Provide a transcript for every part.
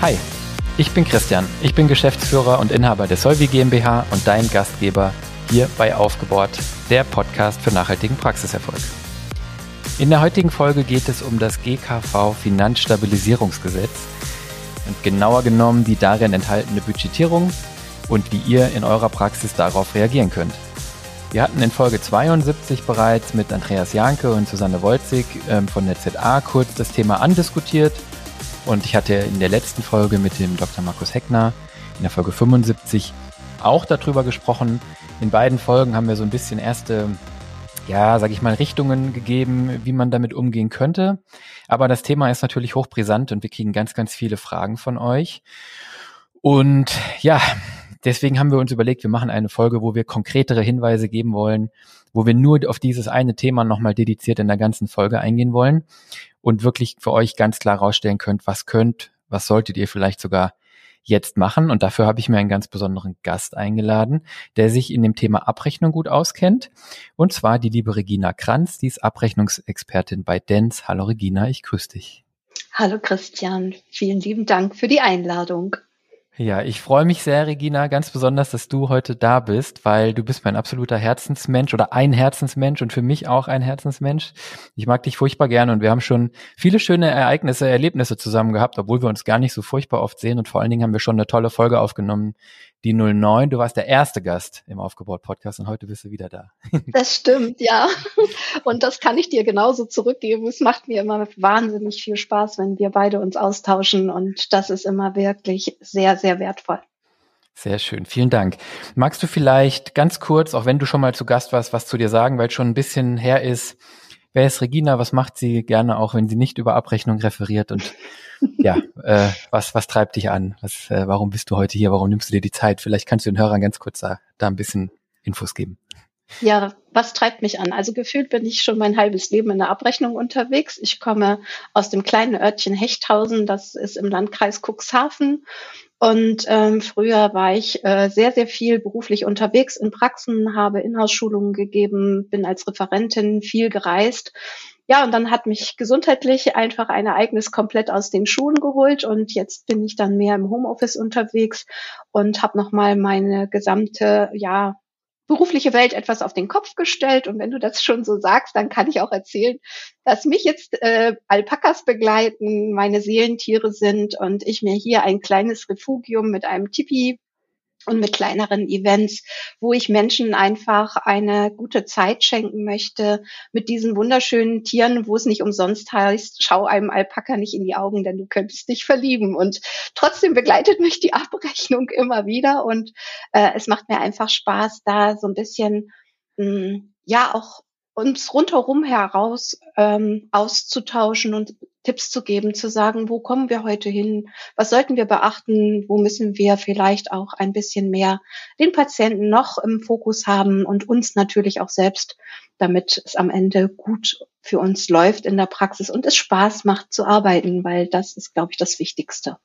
Hi, ich bin Christian. Ich bin Geschäftsführer und Inhaber der Solvi GmbH und dein Gastgeber hier bei Aufgebohrt, der Podcast für nachhaltigen Praxiserfolg. In der heutigen Folge geht es um das GKV Finanzstabilisierungsgesetz und genauer genommen die darin enthaltene Budgetierung und wie ihr in eurer Praxis darauf reagieren könnt. Wir hatten in Folge 72 bereits mit Andreas Janke und Susanne Wolzig ähm, von der ZA kurz das Thema andiskutiert und ich hatte in der letzten Folge mit dem Dr. Markus Heckner in der Folge 75 auch darüber gesprochen. In beiden Folgen haben wir so ein bisschen erste, ja, sag ich mal, Richtungen gegeben, wie man damit umgehen könnte. Aber das Thema ist natürlich hochbrisant und wir kriegen ganz, ganz viele Fragen von euch. Und ja, deswegen haben wir uns überlegt, wir machen eine Folge, wo wir konkretere Hinweise geben wollen, wo wir nur auf dieses eine Thema nochmal dediziert in der ganzen Folge eingehen wollen und wirklich für euch ganz klar rausstellen könnt, was könnt, was solltet ihr vielleicht sogar jetzt machen. Und dafür habe ich mir einen ganz besonderen Gast eingeladen, der sich in dem Thema Abrechnung gut auskennt. Und zwar die liebe Regina Kranz, die ist Abrechnungsexpertin bei Dens. Hallo Regina, ich grüße dich. Hallo Christian, vielen lieben Dank für die Einladung. Ja, ich freue mich sehr, Regina, ganz besonders, dass du heute da bist, weil du bist mein absoluter Herzensmensch oder ein Herzensmensch und für mich auch ein Herzensmensch. Ich mag dich furchtbar gerne und wir haben schon viele schöne Ereignisse, Erlebnisse zusammen gehabt, obwohl wir uns gar nicht so furchtbar oft sehen und vor allen Dingen haben wir schon eine tolle Folge aufgenommen, die 09. Du warst der erste Gast im Aufgebaut-Podcast und heute bist du wieder da. Das stimmt, ja. Und das kann ich dir genauso zurückgeben. Es macht mir immer wahnsinnig viel Spaß, wenn wir beide uns austauschen und das ist immer wirklich sehr, sehr wertvoll. Sehr schön, vielen Dank. Magst du vielleicht ganz kurz, auch wenn du schon mal zu Gast warst, was zu dir sagen, weil es schon ein bisschen her ist, wer ist Regina, was macht sie gerne, auch wenn sie nicht über Abrechnung referiert und ja, äh, was, was treibt dich an? Was, äh, warum bist du heute hier? Warum nimmst du dir die Zeit? Vielleicht kannst du den Hörern ganz kurz da, da ein bisschen Infos geben. Ja, was treibt mich an? Also gefühlt bin ich schon mein halbes Leben in der Abrechnung unterwegs. Ich komme aus dem kleinen Örtchen Hechthausen, das ist im Landkreis Cuxhaven. Und ähm, früher war ich äh, sehr, sehr viel beruflich unterwegs in Praxen, habe Inhouse-Schulungen gegeben, bin als Referentin viel gereist ja, und dann hat mich gesundheitlich einfach ein Ereignis komplett aus den Schuhen geholt und jetzt bin ich dann mehr im Homeoffice unterwegs und habe nochmal meine gesamte, ja, berufliche Welt etwas auf den Kopf gestellt. Und wenn du das schon so sagst, dann kann ich auch erzählen, dass mich jetzt äh, Alpakas begleiten, meine Seelentiere sind und ich mir hier ein kleines Refugium mit einem Tipi und mit kleineren Events, wo ich Menschen einfach eine gute Zeit schenken möchte mit diesen wunderschönen Tieren, wo es nicht umsonst heißt, schau einem Alpaka nicht in die Augen, denn du könntest dich verlieben. Und trotzdem begleitet mich die Abrechnung immer wieder und äh, es macht mir einfach Spaß, da so ein bisschen mh, hm, ja auch uns rundherum heraus ähm, auszutauschen und Tipps zu geben, zu sagen, wo kommen wir heute hin, was sollten wir beachten, wo müssen wir vielleicht auch ein bisschen mehr den Patienten noch im Fokus haben und uns natürlich auch selbst, damit es am Ende gut für uns läuft in der Praxis und es Spaß macht zu arbeiten, weil das ist, glaube ich, das Wichtigste.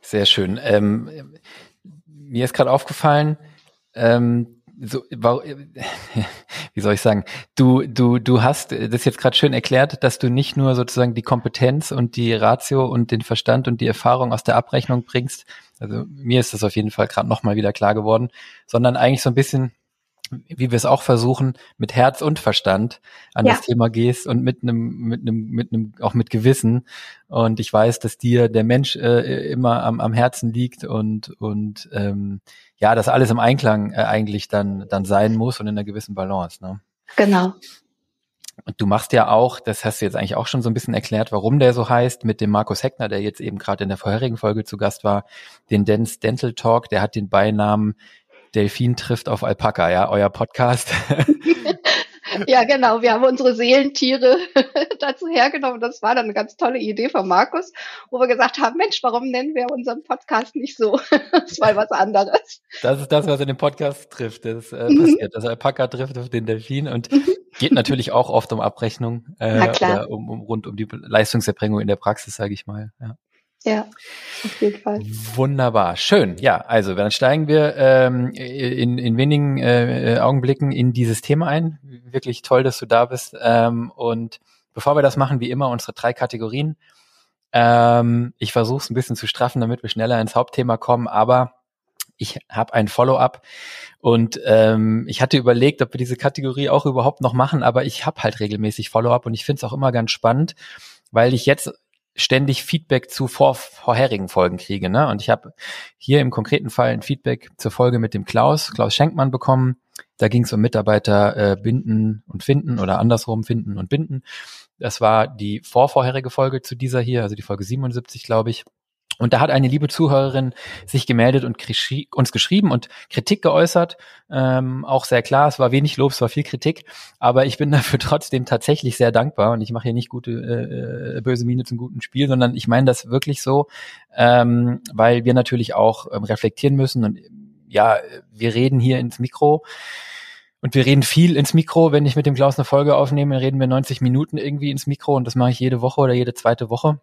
Sehr schön. Ähm, mir ist gerade aufgefallen, ähm, so, wie soll ich sagen, du, du, du hast das jetzt gerade schön erklärt, dass du nicht nur sozusagen die Kompetenz und die Ratio und den Verstand und die Erfahrung aus der Abrechnung bringst, also mir ist das auf jeden Fall gerade nochmal wieder klar geworden, sondern eigentlich so ein bisschen wie wir es auch versuchen, mit Herz und Verstand an ja. das Thema gehst und mit einem, mit einem, mit einem, auch mit Gewissen. Und ich weiß, dass dir der Mensch äh, immer am, am Herzen liegt und, und ähm, ja, das alles im Einklang äh, eigentlich dann, dann sein muss und in einer gewissen Balance. Ne? Genau. Und du machst ja auch, das hast du jetzt eigentlich auch schon so ein bisschen erklärt, warum der so heißt, mit dem Markus Heckner, der jetzt eben gerade in der vorherigen Folge zu Gast war, den Dance Dental Talk, der hat den Beinamen Delfin trifft auf Alpaka, ja, euer Podcast. ja, genau. Wir haben unsere Seelentiere dazu hergenommen. Das war dann eine ganz tolle Idee von Markus, wo wir gesagt haben, Mensch, warum nennen wir unseren Podcast nicht so? das war was anderes. Das ist das, was in dem Podcast trifft. Das äh, mhm. passiert. Also Alpaka trifft auf den Delfin und mhm. geht natürlich auch oft um Abrechnung äh, oder um, um, rund um die Leistungserbringung in der Praxis, sage ich mal. Ja. Ja, auf jeden Fall. Wunderbar, schön. Ja, also dann steigen wir ähm, in, in wenigen äh, Augenblicken in dieses Thema ein. Wirklich toll, dass du da bist. Ähm, und bevor wir das machen, wie immer unsere drei Kategorien. Ähm, ich versuche es ein bisschen zu straffen, damit wir schneller ins Hauptthema kommen, aber ich habe ein Follow-up und ähm, ich hatte überlegt, ob wir diese Kategorie auch überhaupt noch machen, aber ich habe halt regelmäßig Follow-up und ich finde es auch immer ganz spannend, weil ich jetzt ständig Feedback zu vor, vorherigen Folgen kriege. Ne? Und ich habe hier im konkreten Fall ein Feedback zur Folge mit dem Klaus, Klaus Schenkmann bekommen. Da ging es um Mitarbeiter äh, binden und finden oder andersrum finden und binden. Das war die vorvorherige Folge zu dieser hier, also die Folge 77, glaube ich. Und da hat eine liebe Zuhörerin sich gemeldet und uns geschrieben und Kritik geäußert. Ähm, auch sehr klar, es war wenig Lob, es war viel Kritik, aber ich bin dafür trotzdem tatsächlich sehr dankbar und ich mache hier nicht gute äh, böse Miene zum guten Spiel, sondern ich meine das wirklich so, ähm, weil wir natürlich auch ähm, reflektieren müssen und ja, wir reden hier ins Mikro. Und wir reden viel ins Mikro. Wenn ich mit dem Klaus eine Folge aufnehme, reden wir 90 Minuten irgendwie ins Mikro und das mache ich jede Woche oder jede zweite Woche.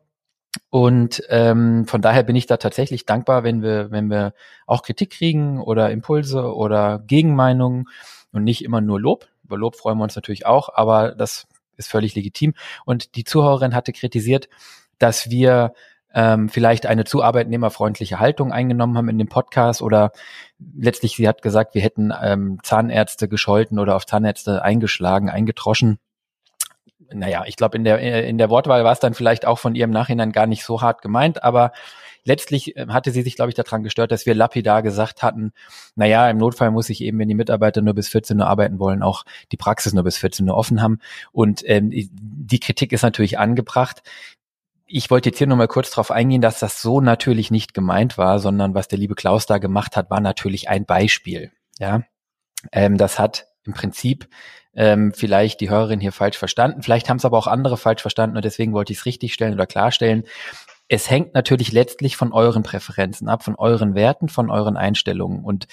Und ähm, von daher bin ich da tatsächlich dankbar, wenn wir, wenn wir auch Kritik kriegen oder Impulse oder Gegenmeinungen und nicht immer nur Lob. Über Lob freuen wir uns natürlich auch, aber das ist völlig legitim. Und die Zuhörerin hatte kritisiert, dass wir ähm, vielleicht eine zu arbeitnehmerfreundliche Haltung eingenommen haben in dem Podcast oder letztlich, sie hat gesagt, wir hätten ähm, Zahnärzte gescholten oder auf Zahnärzte eingeschlagen, eingetroschen naja, ich glaube, in der, in der Wortwahl war es dann vielleicht auch von ihrem Nachhinein gar nicht so hart gemeint, aber letztlich äh, hatte sie sich, glaube ich, daran gestört, dass wir lapidar gesagt hatten, naja, im Notfall muss ich eben, wenn die Mitarbeiter nur bis 14 Uhr arbeiten wollen, auch die Praxis nur bis 14 Uhr offen haben. Und ähm, die Kritik ist natürlich angebracht. Ich wollte jetzt hier nur mal kurz darauf eingehen, dass das so natürlich nicht gemeint war, sondern was der liebe Klaus da gemacht hat, war natürlich ein Beispiel. Ja, ähm, das hat im Prinzip ähm, vielleicht die Hörerin hier falsch verstanden. Vielleicht haben es aber auch andere falsch verstanden und deswegen wollte ich es richtig stellen oder klarstellen. Es hängt natürlich letztlich von euren Präferenzen ab, von euren Werten, von euren Einstellungen. Und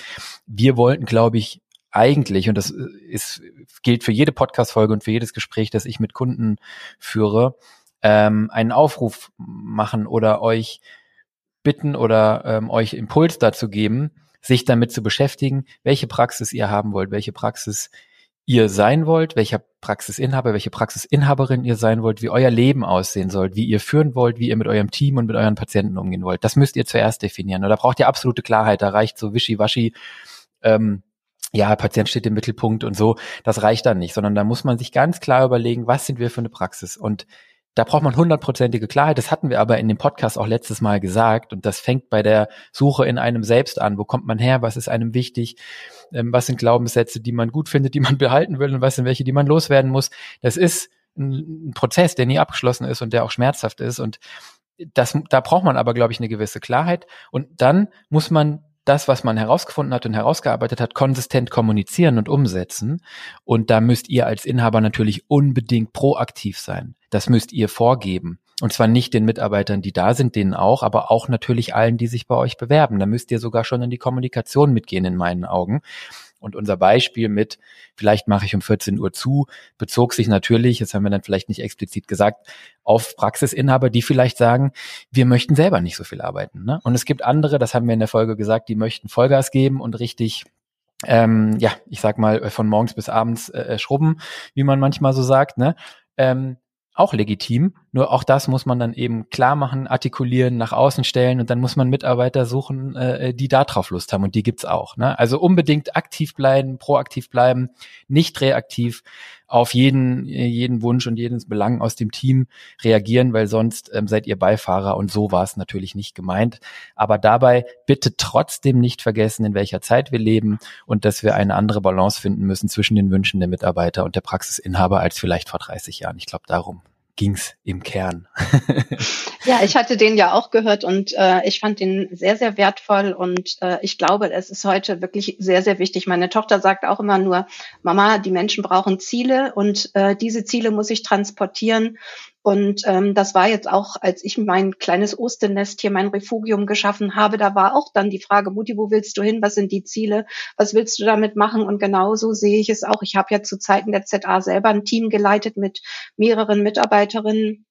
wir wollten, glaube ich, eigentlich, und das ist, gilt für jede Podcast-Folge und für jedes Gespräch, das ich mit Kunden führe, ähm, einen Aufruf machen oder euch bitten oder ähm, euch Impuls dazu geben, sich damit zu beschäftigen, welche Praxis ihr haben wollt, welche Praxis ihr sein wollt, welcher Praxisinhaber, welche Praxisinhaberin ihr sein wollt, wie euer Leben aussehen soll, wie ihr führen wollt, wie ihr mit eurem Team und mit euren Patienten umgehen wollt. Das müsst ihr zuerst definieren. Und da braucht ihr absolute Klarheit. Da reicht so wischiwaschi, ähm, ja, Patient steht im Mittelpunkt und so. Das reicht dann nicht, sondern da muss man sich ganz klar überlegen, was sind wir für eine Praxis? Und da braucht man hundertprozentige Klarheit. Das hatten wir aber in dem Podcast auch letztes Mal gesagt. Und das fängt bei der Suche in einem selbst an. Wo kommt man her? Was ist einem wichtig? Ähm, was sind Glaubenssätze, die man gut findet, die man behalten will? Und was sind welche, die man loswerden muss? Das ist ein, ein Prozess, der nie abgeschlossen ist und der auch schmerzhaft ist. Und das, da braucht man aber, glaube ich, eine gewisse Klarheit. Und dann muss man das, was man herausgefunden hat und herausgearbeitet hat, konsistent kommunizieren und umsetzen. Und da müsst ihr als Inhaber natürlich unbedingt proaktiv sein. Das müsst ihr vorgeben. Und zwar nicht den Mitarbeitern, die da sind, denen auch, aber auch natürlich allen, die sich bei euch bewerben. Da müsst ihr sogar schon in die Kommunikation mitgehen, in meinen Augen. Und unser Beispiel mit, vielleicht mache ich um 14 Uhr zu, bezog sich natürlich, das haben wir dann vielleicht nicht explizit gesagt, auf Praxisinhaber, die vielleicht sagen, wir möchten selber nicht so viel arbeiten. Ne? Und es gibt andere, das haben wir in der Folge gesagt, die möchten Vollgas geben und richtig ähm, ja, ich sag mal, von morgens bis abends äh, schrubben, wie man manchmal so sagt, ne? Ähm, auch legitim. Nur auch das muss man dann eben klar machen, artikulieren, nach außen stellen und dann muss man Mitarbeiter suchen, äh, die da drauf Lust haben und die gibt's auch. Ne? Also unbedingt aktiv bleiben, proaktiv bleiben, nicht reaktiv auf jeden, jeden Wunsch und jeden Belang aus dem Team reagieren, weil sonst ähm, seid ihr Beifahrer und so war es natürlich nicht gemeint. Aber dabei bitte trotzdem nicht vergessen, in welcher Zeit wir leben und dass wir eine andere Balance finden müssen zwischen den Wünschen der Mitarbeiter und der Praxisinhaber als vielleicht vor 30 Jahren. Ich glaube, darum ging's im Kern. ja, ich hatte den ja auch gehört und äh, ich fand den sehr, sehr wertvoll und äh, ich glaube, es ist heute wirklich sehr, sehr wichtig. Meine Tochter sagt auch immer nur, Mama, die Menschen brauchen Ziele und äh, diese Ziele muss ich transportieren und ähm, das war jetzt auch, als ich mein kleines Osternest hier, mein Refugium geschaffen habe, da war auch dann die Frage, Mutti, wo willst du hin? Was sind die Ziele? Was willst du damit machen? Und genauso sehe ich es auch. Ich habe ja zu Zeiten der ZA selber ein Team geleitet mit mehreren Mitarbeiterinnen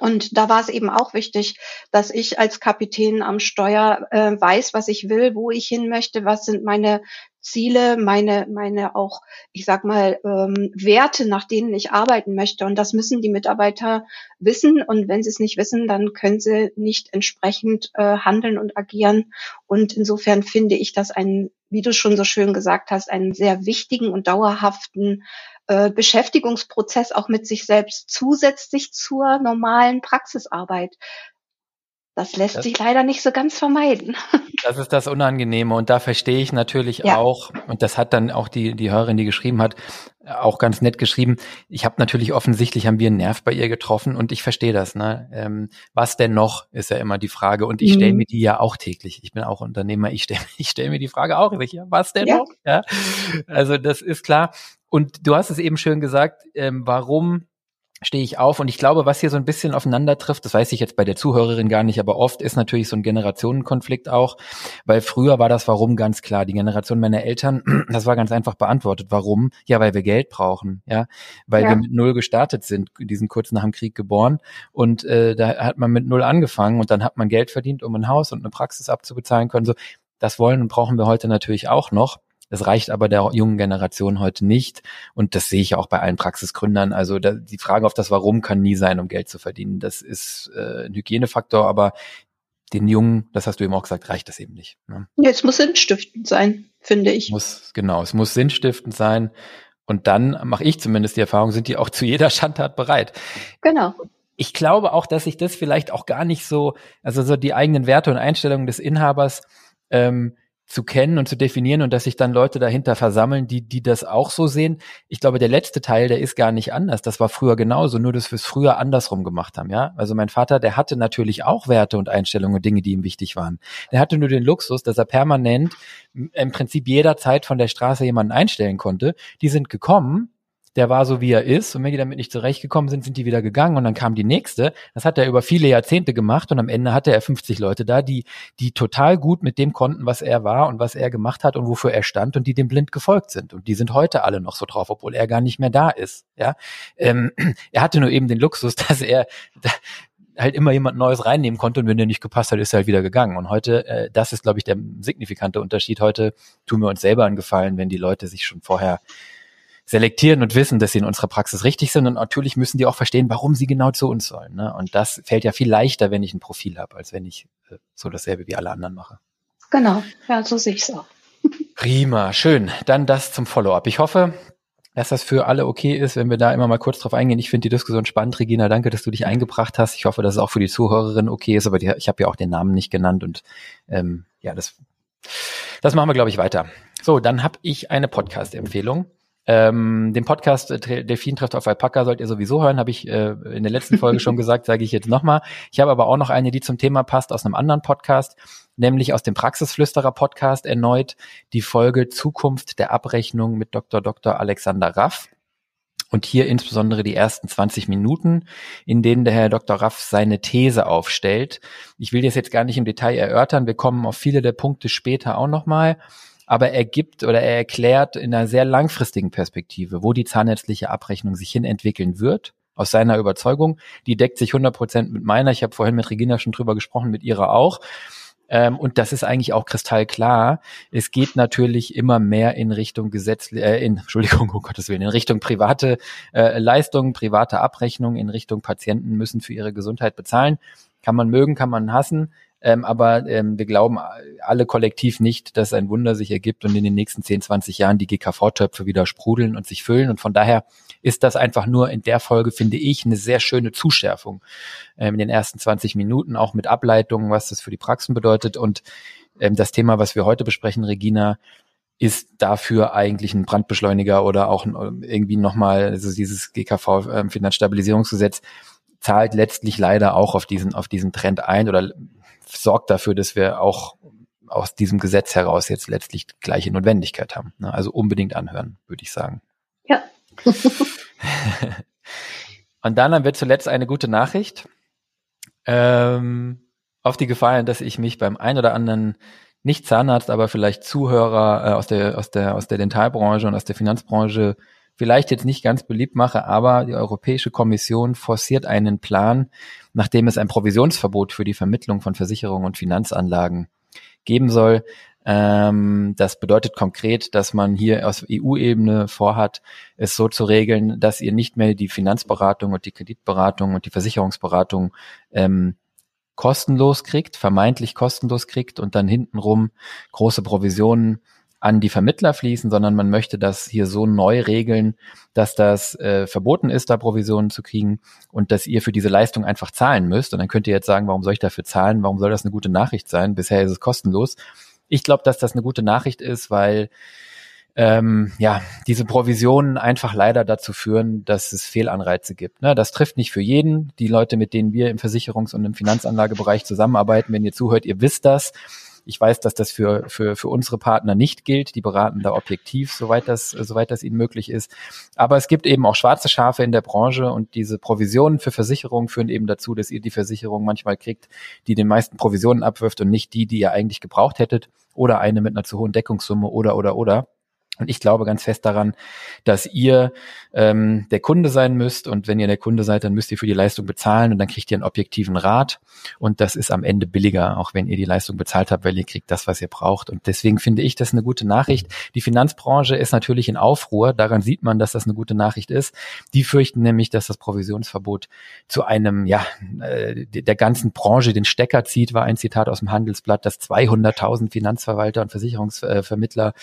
und da war es eben auch wichtig, dass ich als Kapitän am Steuer äh, weiß, was ich will, wo ich hin möchte, was sind meine Ziele, meine, meine auch, ich sag mal, ähm, Werte, nach denen ich arbeiten möchte. Und das müssen die Mitarbeiter wissen. Und wenn sie es nicht wissen, dann können sie nicht entsprechend äh, handeln und agieren. Und insofern finde ich das einen, wie du schon so schön gesagt hast, einen sehr wichtigen und dauerhaften äh, Beschäftigungsprozess auch mit sich selbst zusätzlich zur normalen Praxisarbeit. Das lässt das, sich leider nicht so ganz vermeiden. Das ist das Unangenehme und da verstehe ich natürlich ja. auch, und das hat dann auch die, die Hörerin, die geschrieben hat, auch ganz nett geschrieben. Ich habe natürlich offensichtlich haben wir einen Nerv bei ihr getroffen und ich verstehe das. Ne? Ähm, was denn noch, ist ja immer die Frage. Und ich stelle mhm. mir die ja auch täglich. Ich bin auch Unternehmer, ich stelle ich stell mir die Frage auch. Was denn ja. noch? Ja? Also das ist klar. Und du hast es eben schön gesagt, ähm, warum stehe ich auf und ich glaube, was hier so ein bisschen aufeinander trifft, das weiß ich jetzt bei der Zuhörerin gar nicht, aber oft ist natürlich so ein Generationenkonflikt auch, weil früher war das Warum ganz klar. Die Generation meiner Eltern, das war ganz einfach beantwortet. Warum? Ja, weil wir Geld brauchen, ja, weil ja. wir mit null gestartet sind, die sind kurz nach dem Krieg geboren und äh, da hat man mit null angefangen und dann hat man Geld verdient, um ein Haus und eine Praxis abzubezahlen können. So, das wollen und brauchen wir heute natürlich auch noch. Das reicht aber der jungen Generation heute nicht. Und das sehe ich auch bei allen Praxisgründern. Also da, die Frage auf das Warum kann nie sein, um Geld zu verdienen. Das ist äh, ein Hygienefaktor, aber den Jungen, das hast du eben auch gesagt, reicht das eben nicht. Ne? Ja, es muss sinnstiftend sein, finde ich. Muss, genau, es muss sinnstiftend sein. Und dann mache ich zumindest die Erfahrung, sind die auch zu jeder Schandtat bereit. Genau. Ich glaube auch, dass sich das vielleicht auch gar nicht so, also so die eigenen Werte und Einstellungen des Inhabers ähm, zu kennen und zu definieren und dass sich dann Leute dahinter versammeln, die, die das auch so sehen. Ich glaube, der letzte Teil, der ist gar nicht anders. Das war früher genauso, nur dass wir es früher andersrum gemacht haben, ja. Also mein Vater, der hatte natürlich auch Werte und Einstellungen und Dinge, die ihm wichtig waren. Der hatte nur den Luxus, dass er permanent im Prinzip jederzeit von der Straße jemanden einstellen konnte. Die sind gekommen, der war so, wie er ist. Und wenn die damit nicht zurechtgekommen sind, sind die wieder gegangen und dann kam die nächste. Das hat er über viele Jahrzehnte gemacht und am Ende hatte er 50 Leute da, die, die total gut mit dem konnten, was er war und was er gemacht hat und wofür er stand und die dem blind gefolgt sind. Und die sind heute alle noch so drauf, obwohl er gar nicht mehr da ist. Ja, ähm, er hatte nur eben den Luxus, dass er halt immer jemand Neues reinnehmen konnte und wenn der nicht gepasst hat, ist er halt wieder gegangen. Und heute, äh, das ist, glaube ich, der signifikante Unterschied. Heute tun wir uns selber einen Gefallen, wenn die Leute sich schon vorher selektieren und wissen, dass sie in unserer Praxis richtig sind. Und natürlich müssen die auch verstehen, warum sie genau zu uns sollen. Ne? Und das fällt ja viel leichter, wenn ich ein Profil habe, als wenn ich äh, so dasselbe wie alle anderen mache. Genau, ja, so sehe ich es auch. Prima, schön. Dann das zum Follow-up. Ich hoffe, dass das für alle okay ist, wenn wir da immer mal kurz drauf eingehen. Ich finde die Diskussion spannend, Regina. Danke, dass du dich eingebracht hast. Ich hoffe, dass es auch für die Zuhörerin okay ist, aber die, ich habe ja auch den Namen nicht genannt und ähm, ja, das, das machen wir, glaube ich, weiter. So, dann habe ich eine Podcast-Empfehlung. Ähm, den Podcast äh, Delfin trifft auf Alpaka sollt ihr sowieso hören, habe ich äh, in der letzten Folge schon gesagt, sage ich jetzt nochmal. Ich habe aber auch noch eine, die zum Thema passt aus einem anderen Podcast, nämlich aus dem Praxisflüsterer Podcast erneut die Folge Zukunft der Abrechnung mit Dr. Dr. Alexander Raff. Und hier insbesondere die ersten 20 Minuten, in denen der Herr Dr. Raff seine These aufstellt. Ich will das jetzt gar nicht im Detail erörtern. Wir kommen auf viele der Punkte später auch nochmal. Aber er gibt oder er erklärt in einer sehr langfristigen Perspektive, wo die zahnärztliche Abrechnung sich hin entwickeln wird, aus seiner Überzeugung. Die deckt sich 100 Prozent mit meiner. Ich habe vorhin mit Regina schon drüber gesprochen, mit ihrer auch. Ähm, und das ist eigentlich auch kristallklar. Es geht natürlich immer mehr in Richtung Gesetz, äh, in, Entschuldigung, um Gottes Willen, in Richtung private äh, Leistungen, private Abrechnung, in Richtung Patienten müssen für ihre Gesundheit bezahlen. Kann man mögen, kann man hassen. Ähm, aber ähm, wir glauben alle kollektiv nicht, dass ein Wunder sich ergibt und in den nächsten 10, 20 Jahren die GKV-Töpfe wieder sprudeln und sich füllen. Und von daher ist das einfach nur in der Folge, finde ich, eine sehr schöne Zuschärfung ähm, in den ersten 20 Minuten, auch mit Ableitungen, was das für die Praxen bedeutet. Und ähm, das Thema, was wir heute besprechen, Regina, ist dafür eigentlich ein Brandbeschleuniger oder auch irgendwie nochmal, also dieses GKV ähm, zahlt letztlich leider auch auf diesen, auf diesen Trend ein oder sorgt dafür, dass wir auch aus diesem Gesetz heraus jetzt letztlich gleiche Notwendigkeit haben. Ne? Also unbedingt anhören, würde ich sagen. Ja. Und dann haben wir zuletzt eine gute Nachricht. Ähm, auf die Gefahr, dass ich mich beim ein oder anderen nicht Zahnarzt, aber vielleicht Zuhörer äh, aus der aus der aus der Dentalbranche und aus der Finanzbranche vielleicht jetzt nicht ganz beliebt mache, aber die Europäische Kommission forciert einen Plan, nachdem es ein Provisionsverbot für die Vermittlung von Versicherungen und Finanzanlagen geben soll, Ähm, das bedeutet konkret, dass man hier aus EU-Ebene vorhat, es so zu regeln, dass ihr nicht mehr die Finanzberatung und die Kreditberatung und die Versicherungsberatung ähm, kostenlos kriegt, vermeintlich kostenlos kriegt und dann hintenrum große Provisionen an die Vermittler fließen, sondern man möchte das hier so neu regeln, dass das äh, verboten ist, da Provisionen zu kriegen und dass ihr für diese Leistung einfach zahlen müsst. Und dann könnt ihr jetzt sagen, warum soll ich dafür zahlen? Warum soll das eine gute Nachricht sein? Bisher ist es kostenlos. Ich glaube, dass das eine gute Nachricht ist, weil ähm, ja, diese Provisionen einfach leider dazu führen, dass es Fehlanreize gibt. Ne? Das trifft nicht für jeden. Die Leute, mit denen wir im Versicherungs- und im Finanzanlagebereich zusammenarbeiten, wenn ihr zuhört, ihr wisst das. Ich weiß, dass das für, für, für unsere Partner nicht gilt. Die beraten da objektiv, soweit das, soweit das ihnen möglich ist. Aber es gibt eben auch schwarze Schafe in der Branche und diese Provisionen für Versicherungen führen eben dazu, dass ihr die Versicherung manchmal kriegt, die den meisten Provisionen abwirft und nicht die, die ihr eigentlich gebraucht hättet oder eine mit einer zu hohen Deckungssumme oder, oder, oder. Und ich glaube ganz fest daran, dass ihr ähm, der Kunde sein müsst. Und wenn ihr der Kunde seid, dann müsst ihr für die Leistung bezahlen und dann kriegt ihr einen objektiven Rat. Und das ist am Ende billiger, auch wenn ihr die Leistung bezahlt habt, weil ihr kriegt das, was ihr braucht. Und deswegen finde ich das eine gute Nachricht. Die Finanzbranche ist natürlich in Aufruhr. Daran sieht man, dass das eine gute Nachricht ist. Die fürchten nämlich, dass das Provisionsverbot zu einem, ja, äh, der ganzen Branche den Stecker zieht, war ein Zitat aus dem Handelsblatt, dass 200.000 Finanzverwalter und Versicherungsvermittler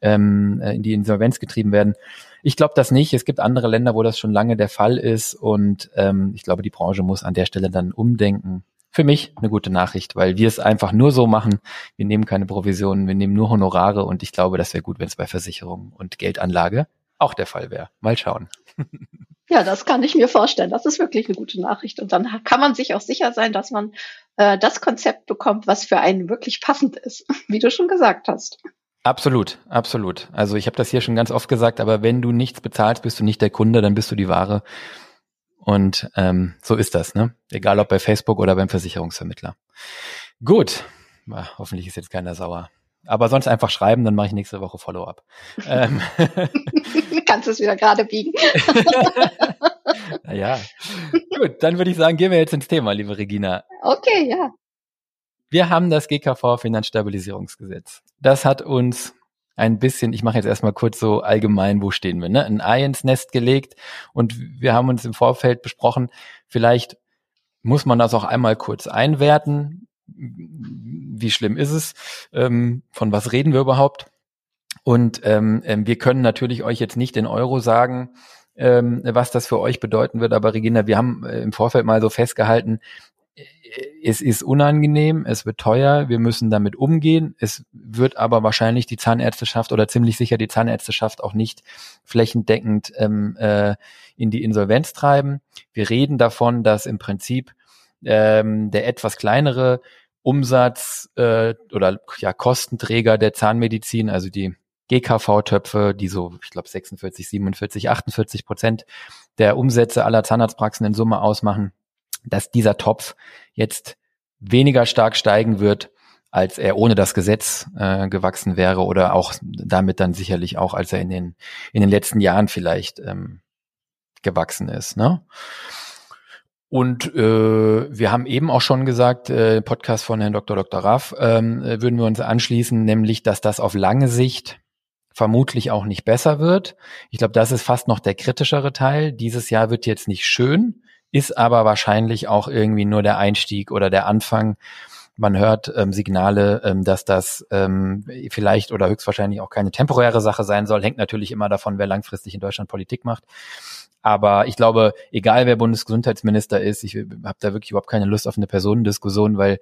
ähm, äh, in die Insolvenz getrieben werden. Ich glaube das nicht. Es gibt andere Länder, wo das schon lange der Fall ist und ähm, ich glaube, die Branche muss an der Stelle dann umdenken. Für mich eine gute Nachricht, weil wir es einfach nur so machen. Wir nehmen keine Provisionen, wir nehmen nur Honorare und ich glaube, das wäre gut, wenn es bei Versicherungen und Geldanlage auch der Fall wäre. Mal schauen. Ja, das kann ich mir vorstellen. Das ist wirklich eine gute Nachricht. Und dann kann man sich auch sicher sein, dass man äh, das Konzept bekommt, was für einen wirklich passend ist, wie du schon gesagt hast. Absolut, absolut. Also ich habe das hier schon ganz oft gesagt, aber wenn du nichts bezahlst, bist du nicht der Kunde, dann bist du die Ware. Und ähm, so ist das, ne? Egal ob bei Facebook oder beim Versicherungsvermittler. Gut, ah, hoffentlich ist jetzt keiner sauer. Aber sonst einfach schreiben, dann mache ich nächste Woche Follow-up. ähm. Kannst es wieder gerade biegen. naja. Gut, dann würde ich sagen, gehen wir jetzt ins Thema, liebe Regina. Okay, ja. Wir haben das GKV Finanzstabilisierungsgesetz. Das hat uns ein bisschen, ich mache jetzt erstmal kurz so allgemein, wo stehen wir, ne? Ein Ei ins Nest gelegt und wir haben uns im Vorfeld besprochen, vielleicht muss man das auch einmal kurz einwerten. Wie schlimm ist es? Ähm, von was reden wir überhaupt? Und ähm, ähm wir können natürlich euch jetzt nicht in Euro sagen, ähm, was das für euch bedeuten wird. Aber Regina, wir haben äh, im Vorfeld mal so festgehalten, es ist unangenehm, es wird teuer, wir müssen damit umgehen. Es wird aber wahrscheinlich die Zahnärzteschaft oder ziemlich sicher die Zahnärzteschaft auch nicht flächendeckend ähm, äh, in die Insolvenz treiben. Wir reden davon, dass im Prinzip ähm, der etwas kleinere Umsatz äh, oder ja Kostenträger der Zahnmedizin, also die GKV-Töpfe, die so, ich glaube, 46, 47, 48 Prozent der Umsätze aller Zahnarztpraxen in Summe ausmachen, dass dieser Topf jetzt weniger stark steigen wird, als er ohne das Gesetz äh, gewachsen wäre oder auch damit dann sicherlich auch, als er in den, in den letzten Jahren vielleicht ähm, gewachsen ist. Ne? Und äh, wir haben eben auch schon gesagt, äh, Podcast von Herrn Dr. Dr. Raff, ähm, äh, würden wir uns anschließen, nämlich, dass das auf lange Sicht vermutlich auch nicht besser wird. Ich glaube, das ist fast noch der kritischere Teil. Dieses Jahr wird jetzt nicht schön ist aber wahrscheinlich auch irgendwie nur der Einstieg oder der Anfang. Man hört ähm, Signale, ähm, dass das ähm, vielleicht oder höchstwahrscheinlich auch keine temporäre Sache sein soll. Hängt natürlich immer davon, wer langfristig in Deutschland Politik macht. Aber ich glaube, egal wer Bundesgesundheitsminister ist, ich habe da wirklich überhaupt keine Lust auf eine Personendiskussion, weil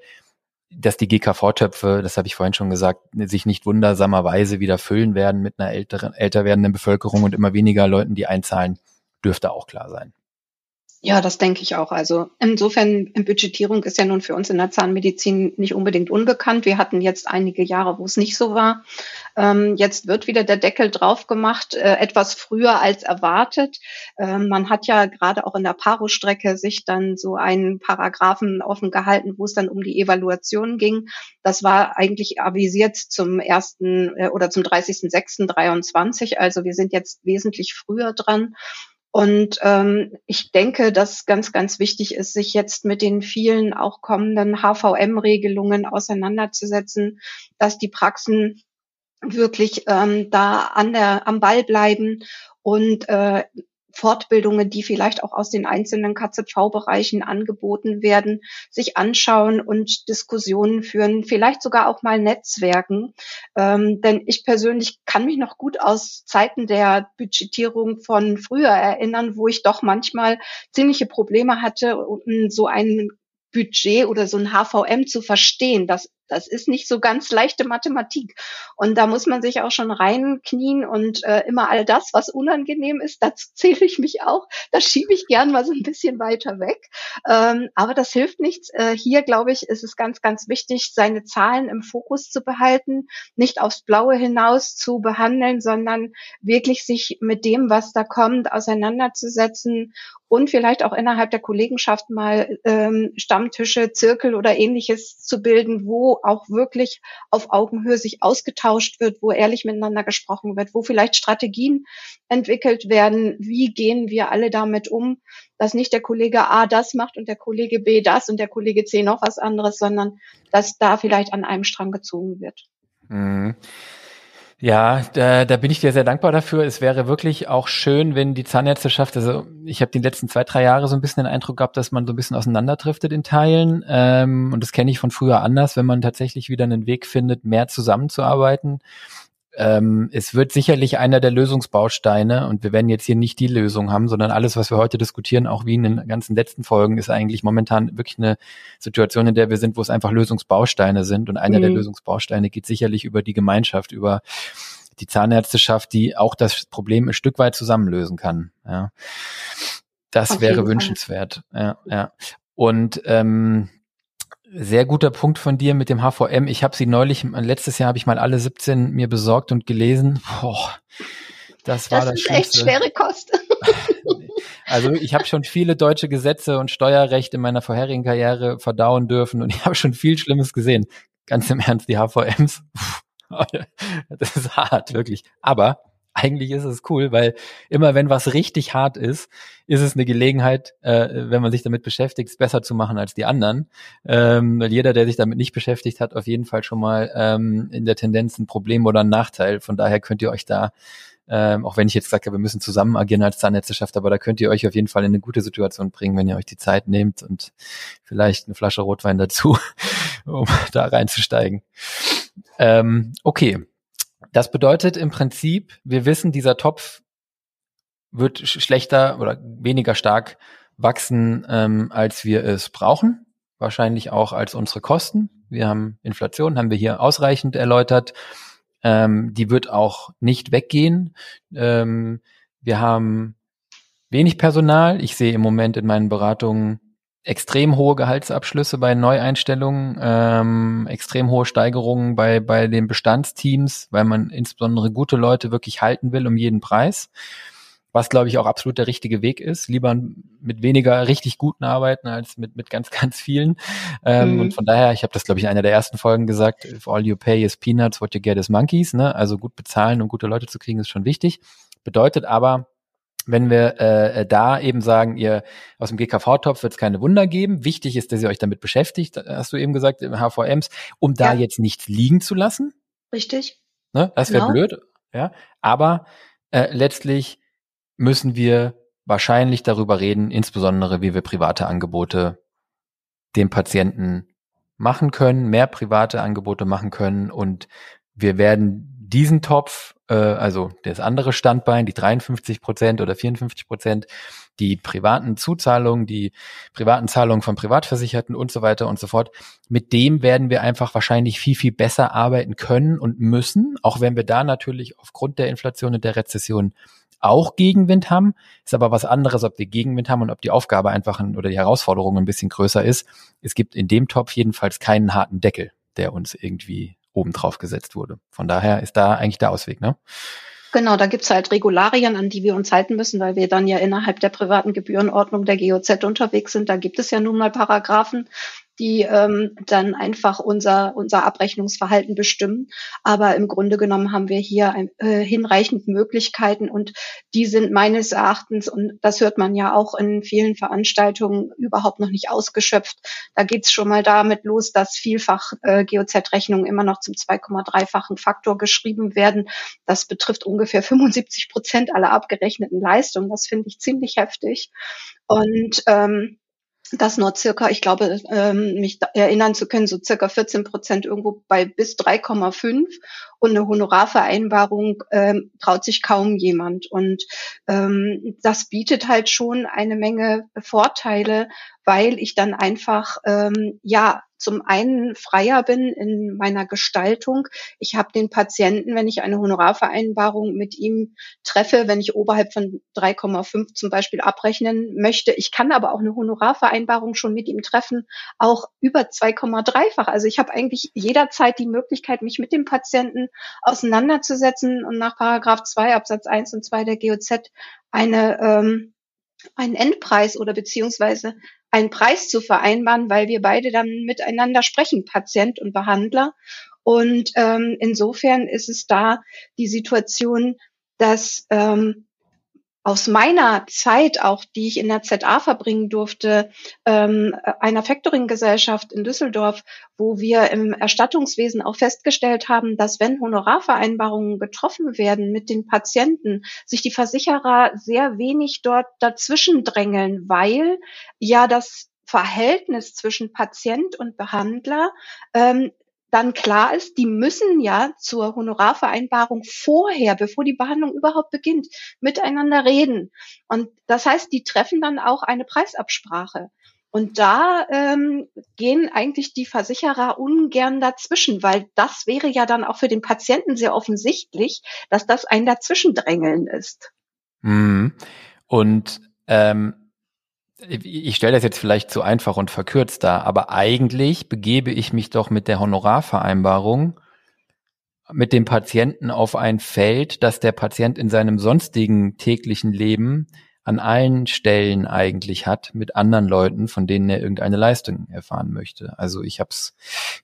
dass die GKV-Töpfe, das habe ich vorhin schon gesagt, sich nicht wundersamerweise wieder füllen werden mit einer älteren, älter werdenden Bevölkerung und immer weniger Leuten, die einzahlen, dürfte auch klar sein. Ja, das denke ich auch. Also insofern Budgetierung ist ja nun für uns in der Zahnmedizin nicht unbedingt unbekannt. Wir hatten jetzt einige Jahre, wo es nicht so war. Ähm, jetzt wird wieder der Deckel drauf gemacht, äh, etwas früher als erwartet. Ähm, man hat ja gerade auch in der Paro-Strecke sich dann so einen Paragraphen offen gehalten, wo es dann um die Evaluation ging. Das war eigentlich avisiert zum ersten äh, oder zum 30.06.23. Also wir sind jetzt wesentlich früher dran. Und ähm, ich denke, dass ganz, ganz wichtig ist, sich jetzt mit den vielen auch kommenden HVM-Regelungen auseinanderzusetzen, dass die Praxen wirklich ähm, da an der, am Ball bleiben und äh, Fortbildungen, die vielleicht auch aus den einzelnen KZV-Bereichen angeboten werden, sich anschauen und Diskussionen führen, vielleicht sogar auch mal Netzwerken. Ähm, denn ich persönlich kann mich noch gut aus Zeiten der Budgetierung von früher erinnern, wo ich doch manchmal ziemliche Probleme hatte, so einen Budget oder so ein HVM zu verstehen. Das das ist nicht so ganz leichte Mathematik. Und da muss man sich auch schon reinknien und äh, immer all das, was unangenehm ist, dazu zähle ich mich auch. Das schiebe ich gern mal so ein bisschen weiter weg. Ähm, aber das hilft nichts. Äh, hier, glaube ich, ist es ganz, ganz wichtig, seine Zahlen im Fokus zu behalten, nicht aufs Blaue hinaus zu behandeln, sondern wirklich sich mit dem, was da kommt, auseinanderzusetzen und vielleicht auch innerhalb der Kollegenschaft mal ähm, Stammtische, Zirkel oder ähnliches zu bilden, wo auch wirklich auf Augenhöhe sich ausgetauscht wird, wo ehrlich miteinander gesprochen wird, wo vielleicht Strategien entwickelt werden, wie gehen wir alle damit um, dass nicht der Kollege A das macht und der Kollege B das und der Kollege C noch was anderes, sondern dass da vielleicht an einem Strang gezogen wird. Mhm. Ja, da, da bin ich dir sehr dankbar dafür. Es wäre wirklich auch schön, wenn die Zahnärzteschaft, also ich habe die letzten zwei, drei Jahre so ein bisschen den Eindruck gehabt, dass man so ein bisschen auseinanderdriftet in Teilen. Ähm, und das kenne ich von früher anders, wenn man tatsächlich wieder einen Weg findet, mehr zusammenzuarbeiten ähm, es wird sicherlich einer der Lösungsbausteine und wir werden jetzt hier nicht die Lösung haben, sondern alles, was wir heute diskutieren, auch wie in den ganzen letzten Folgen, ist eigentlich momentan wirklich eine Situation, in der wir sind, wo es einfach Lösungsbausteine sind und einer mhm. der Lösungsbausteine geht sicherlich über die Gemeinschaft, über die Zahnärzteschaft, die auch das Problem ein Stück weit zusammenlösen kann. Ja. Das Auf wäre wünschenswert. Ja, ja. Und ähm, sehr guter Punkt von dir mit dem HVM. Ich habe sie neulich, letztes Jahr habe ich mal alle 17 mir besorgt und gelesen. Boah, das war das, das ist echt schwere Kost. Also ich habe schon viele deutsche Gesetze und Steuerrecht in meiner vorherigen Karriere verdauen dürfen und ich habe schon viel Schlimmes gesehen. Ganz im Ernst, die HVMs. Das ist hart, wirklich. Aber eigentlich ist es cool, weil immer wenn was richtig hart ist, ist es eine Gelegenheit, äh, wenn man sich damit beschäftigt, es besser zu machen als die anderen. Ähm, weil jeder, der sich damit nicht beschäftigt hat, auf jeden Fall schon mal ähm, in der Tendenz ein Problem oder ein Nachteil. Von daher könnt ihr euch da, ähm, auch wenn ich jetzt sage, wir müssen zusammen agieren als Zahnärzteschaft, aber da könnt ihr euch auf jeden Fall in eine gute Situation bringen, wenn ihr euch die Zeit nehmt und vielleicht eine Flasche Rotwein dazu, um da reinzusteigen. Ähm, okay. Das bedeutet im Prinzip, wir wissen, dieser Topf wird schlechter oder weniger stark wachsen, ähm, als wir es brauchen. Wahrscheinlich auch als unsere Kosten. Wir haben Inflation, haben wir hier ausreichend erläutert. Ähm, die wird auch nicht weggehen. Ähm, wir haben wenig Personal. Ich sehe im Moment in meinen Beratungen extrem hohe Gehaltsabschlüsse bei Neueinstellungen, ähm, extrem hohe Steigerungen bei, bei den Bestandsteams, weil man insbesondere gute Leute wirklich halten will um jeden Preis. Was, glaube ich, auch absolut der richtige Weg ist. Lieber mit weniger richtig guten arbeiten als mit, mit ganz, ganz vielen. Ähm, mhm. Und von daher, ich habe das, glaube ich, in einer der ersten Folgen gesagt, if all you pay is peanuts, what you get is monkeys. Ne? Also gut bezahlen, um gute Leute zu kriegen, ist schon wichtig. Bedeutet aber, wenn wir äh, da eben sagen, ihr aus dem GKV-Topf wird es keine Wunder geben. Wichtig ist, dass ihr euch damit beschäftigt, hast du eben gesagt, im HVMs, um da ja. jetzt nichts liegen zu lassen. Richtig. Ne? Das wäre genau. blöd, ja. Aber äh, letztlich müssen wir wahrscheinlich darüber reden, insbesondere wie wir private Angebote dem Patienten machen können, mehr private Angebote machen können und wir werden diesen Topf, äh, also das andere Standbein, die 53 Prozent oder 54 Prozent, die privaten Zuzahlungen, die privaten Zahlungen von Privatversicherten und so weiter und so fort, mit dem werden wir einfach wahrscheinlich viel, viel besser arbeiten können und müssen, auch wenn wir da natürlich aufgrund der Inflation und der Rezession auch Gegenwind haben. Ist aber was anderes, ob wir Gegenwind haben und ob die Aufgabe einfach ein, oder die Herausforderung ein bisschen größer ist. Es gibt in dem Topf jedenfalls keinen harten Deckel, der uns irgendwie obendrauf gesetzt wurde. Von daher ist da eigentlich der Ausweg, ne? Genau, da gibt's halt Regularien, an die wir uns halten müssen, weil wir dann ja innerhalb der privaten Gebührenordnung der GOZ unterwegs sind. Da gibt es ja nun mal Paragraphen, die ähm, dann einfach unser, unser Abrechnungsverhalten bestimmen. Aber im Grunde genommen haben wir hier ein, äh, hinreichend Möglichkeiten und die sind meines Erachtens, und das hört man ja auch in vielen Veranstaltungen, überhaupt noch nicht ausgeschöpft. Da geht's schon mal damit los, dass vielfach äh, GOZ-Rechnungen immer noch zum 2,3-fachen Faktor geschrieben werden. Das betrifft ungefähr 75 Prozent aller abgerechneten Leistungen. Das finde ich ziemlich heftig. Und ähm, dass nur circa, ich glaube, ähm, mich erinnern zu können, so circa 14 Prozent irgendwo bei bis 3,5 und eine Honorarvereinbarung ähm, traut sich kaum jemand. Und ähm, das bietet halt schon eine Menge Vorteile, weil ich dann einfach ähm, ja zum einen freier bin in meiner Gestaltung. Ich habe den Patienten, wenn ich eine Honorarvereinbarung mit ihm treffe, wenn ich oberhalb von 3,5 zum Beispiel abrechnen möchte. Ich kann aber auch eine Honorarvereinbarung schon mit ihm treffen, auch über 2,3-fach. Also ich habe eigentlich jederzeit die Möglichkeit, mich mit dem Patienten auseinanderzusetzen und nach Paragraph 2 Absatz 1 und 2 der GOZ eine ähm, einen Endpreis oder beziehungsweise einen Preis zu vereinbaren, weil wir beide dann miteinander sprechen, Patient und Behandler. Und ähm, insofern ist es da die Situation, dass ähm, aus meiner Zeit auch, die ich in der ZA verbringen durfte, ähm, einer Factoring-Gesellschaft in Düsseldorf, wo wir im Erstattungswesen auch festgestellt haben, dass wenn Honorarvereinbarungen getroffen werden mit den Patienten, sich die Versicherer sehr wenig dort dazwischen drängeln, weil ja das Verhältnis zwischen Patient und Behandler ähm, dann klar ist, die müssen ja zur Honorarvereinbarung vorher, bevor die Behandlung überhaupt beginnt, miteinander reden. Und das heißt, die treffen dann auch eine Preisabsprache. Und da ähm, gehen eigentlich die Versicherer ungern dazwischen, weil das wäre ja dann auch für den Patienten sehr offensichtlich, dass das ein Dazwischendrängeln ist. Mhm. Und ähm, ich stelle das jetzt vielleicht zu einfach und verkürzt dar, aber eigentlich begebe ich mich doch mit der Honorarvereinbarung mit dem Patienten auf ein Feld, das der Patient in seinem sonstigen täglichen Leben an allen Stellen eigentlich hat mit anderen Leuten, von denen er irgendeine Leistung erfahren möchte. Also ich habe es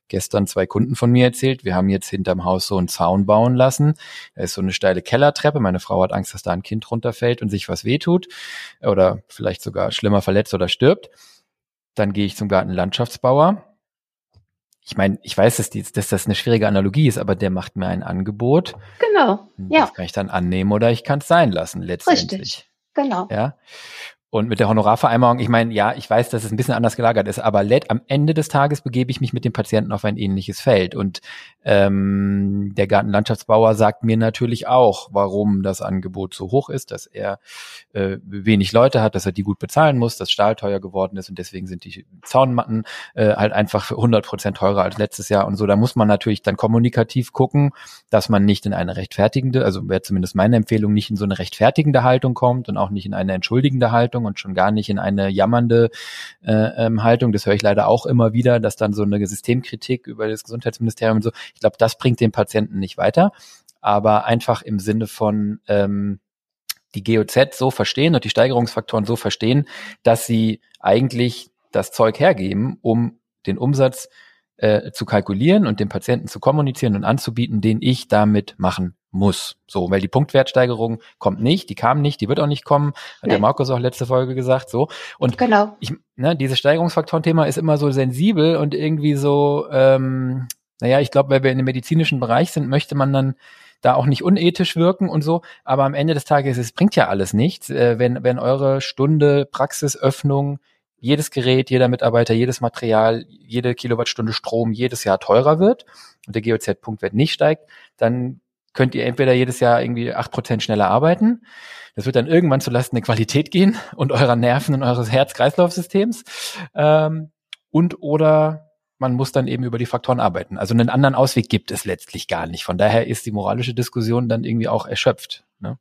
gestern zwei Kunden von mir erzählt. Wir haben jetzt hinterm Haus so einen Zaun bauen lassen. Da ist so eine steile Kellertreppe. Meine Frau hat Angst, dass da ein Kind runterfällt und sich was wehtut oder vielleicht sogar schlimmer verletzt oder stirbt. Dann gehe ich zum Gartenlandschaftsbauer. Ich meine, ich weiß, dass, die, dass das eine schwierige Analogie ist, aber der macht mir ein Angebot. Genau. Ja. Das kann ich dann annehmen oder ich kann es sein lassen letztendlich. Richtig. Genau. Ja. Und mit der Honorarvereinbarung, ich meine, ja, ich weiß, dass es ein bisschen anders gelagert ist, aber let, am Ende des Tages begebe ich mich mit dem Patienten auf ein ähnliches Feld. Und ähm, der Gartenlandschaftsbauer sagt mir natürlich auch, warum das Angebot so hoch ist, dass er äh, wenig Leute hat, dass er die gut bezahlen muss, dass Stahl teuer geworden ist und deswegen sind die Zaunmatten äh, halt einfach für 100 Prozent teurer als letztes Jahr und so. Da muss man natürlich dann kommunikativ gucken, dass man nicht in eine rechtfertigende, also wäre zumindest meine Empfehlung, nicht in so eine rechtfertigende Haltung kommt und auch nicht in eine entschuldigende Haltung und schon gar nicht in eine jammernde äh, ähm, Haltung. Das höre ich leider auch immer wieder, dass dann so eine Systemkritik über das Gesundheitsministerium und so, ich glaube, das bringt den Patienten nicht weiter. Aber einfach im Sinne von ähm, die GOZ so verstehen und die Steigerungsfaktoren so verstehen, dass sie eigentlich das Zeug hergeben, um den Umsatz äh, zu kalkulieren und dem Patienten zu kommunizieren und anzubieten, den ich damit machen muss. So, weil die Punktwertsteigerung kommt nicht, die kam nicht, die wird auch nicht kommen, hat nee. der Markus auch letzte Folge gesagt, so. Und genau. ich, ne, dieses Steigerungsfaktoren-Thema ist immer so sensibel und irgendwie so, ähm, naja, ich glaube, weil wir in dem medizinischen Bereich sind, möchte man dann da auch nicht unethisch wirken und so. Aber am Ende des Tages, es bringt ja alles nichts, äh, wenn, wenn eure Stunde Praxisöffnung jedes Gerät, jeder Mitarbeiter, jedes Material, jede Kilowattstunde Strom jedes Jahr teurer wird und der GOZ-Punktwert nicht steigt, dann könnt ihr entweder jedes Jahr irgendwie acht Prozent schneller arbeiten. Das wird dann irgendwann zulasten der Qualität gehen und eurer Nerven und eures Herz-Kreislauf-Systems. Ähm, und oder man muss dann eben über die Faktoren arbeiten. Also einen anderen Ausweg gibt es letztlich gar nicht. Von daher ist die moralische Diskussion dann irgendwie auch erschöpft. Ne?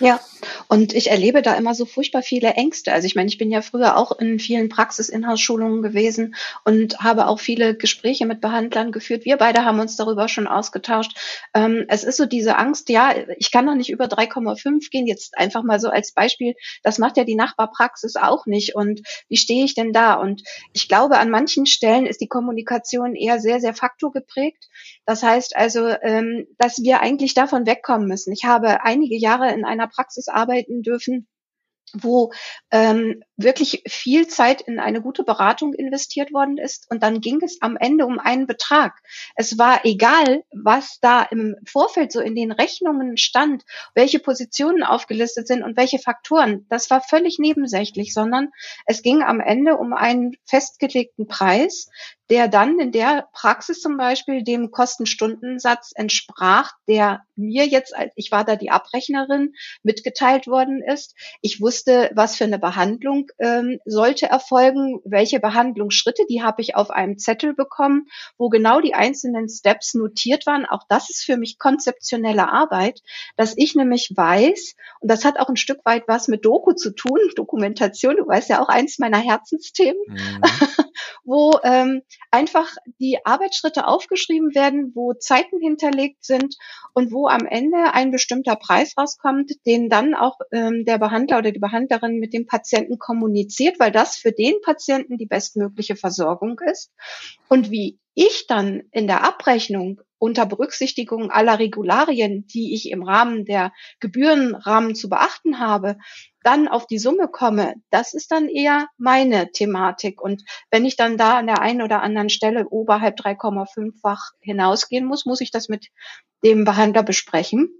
Ja, und ich erlebe da immer so furchtbar viele Ängste. Also ich meine, ich bin ja früher auch in vielen Praxis-Inhouse-Schulungen gewesen und habe auch viele Gespräche mit Behandlern geführt. Wir beide haben uns darüber schon ausgetauscht. Ähm, es ist so diese Angst, ja, ich kann noch nicht über 3,5 gehen, jetzt einfach mal so als Beispiel. Das macht ja die Nachbarpraxis auch nicht. Und wie stehe ich denn da? Und ich glaube, an manchen Stellen ist die Kommunikation eher sehr, sehr faktorgeprägt. Das heißt also, ähm, dass wir eigentlich davon wegkommen müssen. Ich habe einige Jahre in einer Praxis arbeiten dürfen, wo ähm, wirklich viel Zeit in eine gute Beratung investiert worden ist. Und dann ging es am Ende um einen Betrag. Es war egal, was da im Vorfeld so in den Rechnungen stand, welche Positionen aufgelistet sind und welche Faktoren. Das war völlig nebensächlich, sondern es ging am Ende um einen festgelegten Preis, der dann in der Praxis zum Beispiel dem Kostenstundensatz entsprach, der mir jetzt, ich war da die Abrechnerin, mitgeteilt worden ist. Ich wusste, was für eine Behandlung ähm, sollte erfolgen, welche Behandlungsschritte, die habe ich auf einem Zettel bekommen, wo genau die einzelnen Steps notiert waren. Auch das ist für mich konzeptionelle Arbeit, dass ich nämlich weiß, und das hat auch ein Stück weit was mit Doku zu tun, Dokumentation, du weißt ja auch eins meiner Herzensthemen, mhm. wo ähm, einfach die Arbeitsschritte aufgeschrieben werden, wo Zeiten hinterlegt sind und wo am Ende ein bestimmter Preis rauskommt, den dann auch ähm, der Behandler oder die Behandlerin mit dem Patienten kommuniziert, weil das für den Patienten die bestmögliche Versorgung ist. Und wie ich dann in der Abrechnung unter Berücksichtigung aller Regularien, die ich im Rahmen der Gebührenrahmen zu beachten habe, dann auf die Summe komme, das ist dann eher meine Thematik. Und wenn ich dann da an der einen oder anderen Stelle oberhalb 3,5-fach hinausgehen muss, muss ich das mit dem Behandler besprechen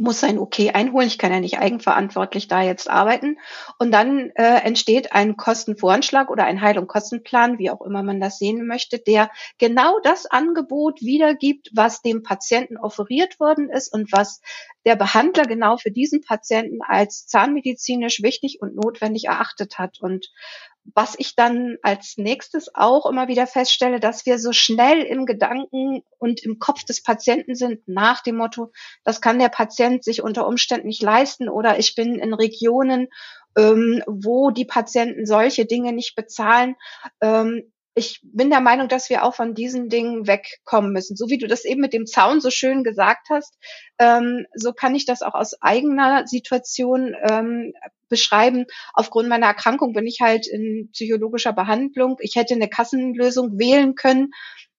muss sein Okay einholen. Ich kann ja nicht eigenverantwortlich da jetzt arbeiten. Und dann äh, entsteht ein Kostenvoranschlag oder ein Heil- und Kostenplan, wie auch immer man das sehen möchte, der genau das Angebot wiedergibt, was dem Patienten offeriert worden ist und was der Behandler genau für diesen Patienten als zahnmedizinisch wichtig und notwendig erachtet hat. Und was ich dann als nächstes auch immer wieder feststelle, dass wir so schnell im Gedanken und im Kopf des Patienten sind nach dem Motto, das kann der Patient sich unter Umständen nicht leisten oder ich bin in Regionen, ähm, wo die Patienten solche Dinge nicht bezahlen. Ähm, ich bin der Meinung, dass wir auch von diesen Dingen wegkommen müssen. So wie du das eben mit dem Zaun so schön gesagt hast, ähm, so kann ich das auch aus eigener Situation ähm, beschreiben. Aufgrund meiner Erkrankung bin ich halt in psychologischer Behandlung. Ich hätte eine Kassenlösung wählen können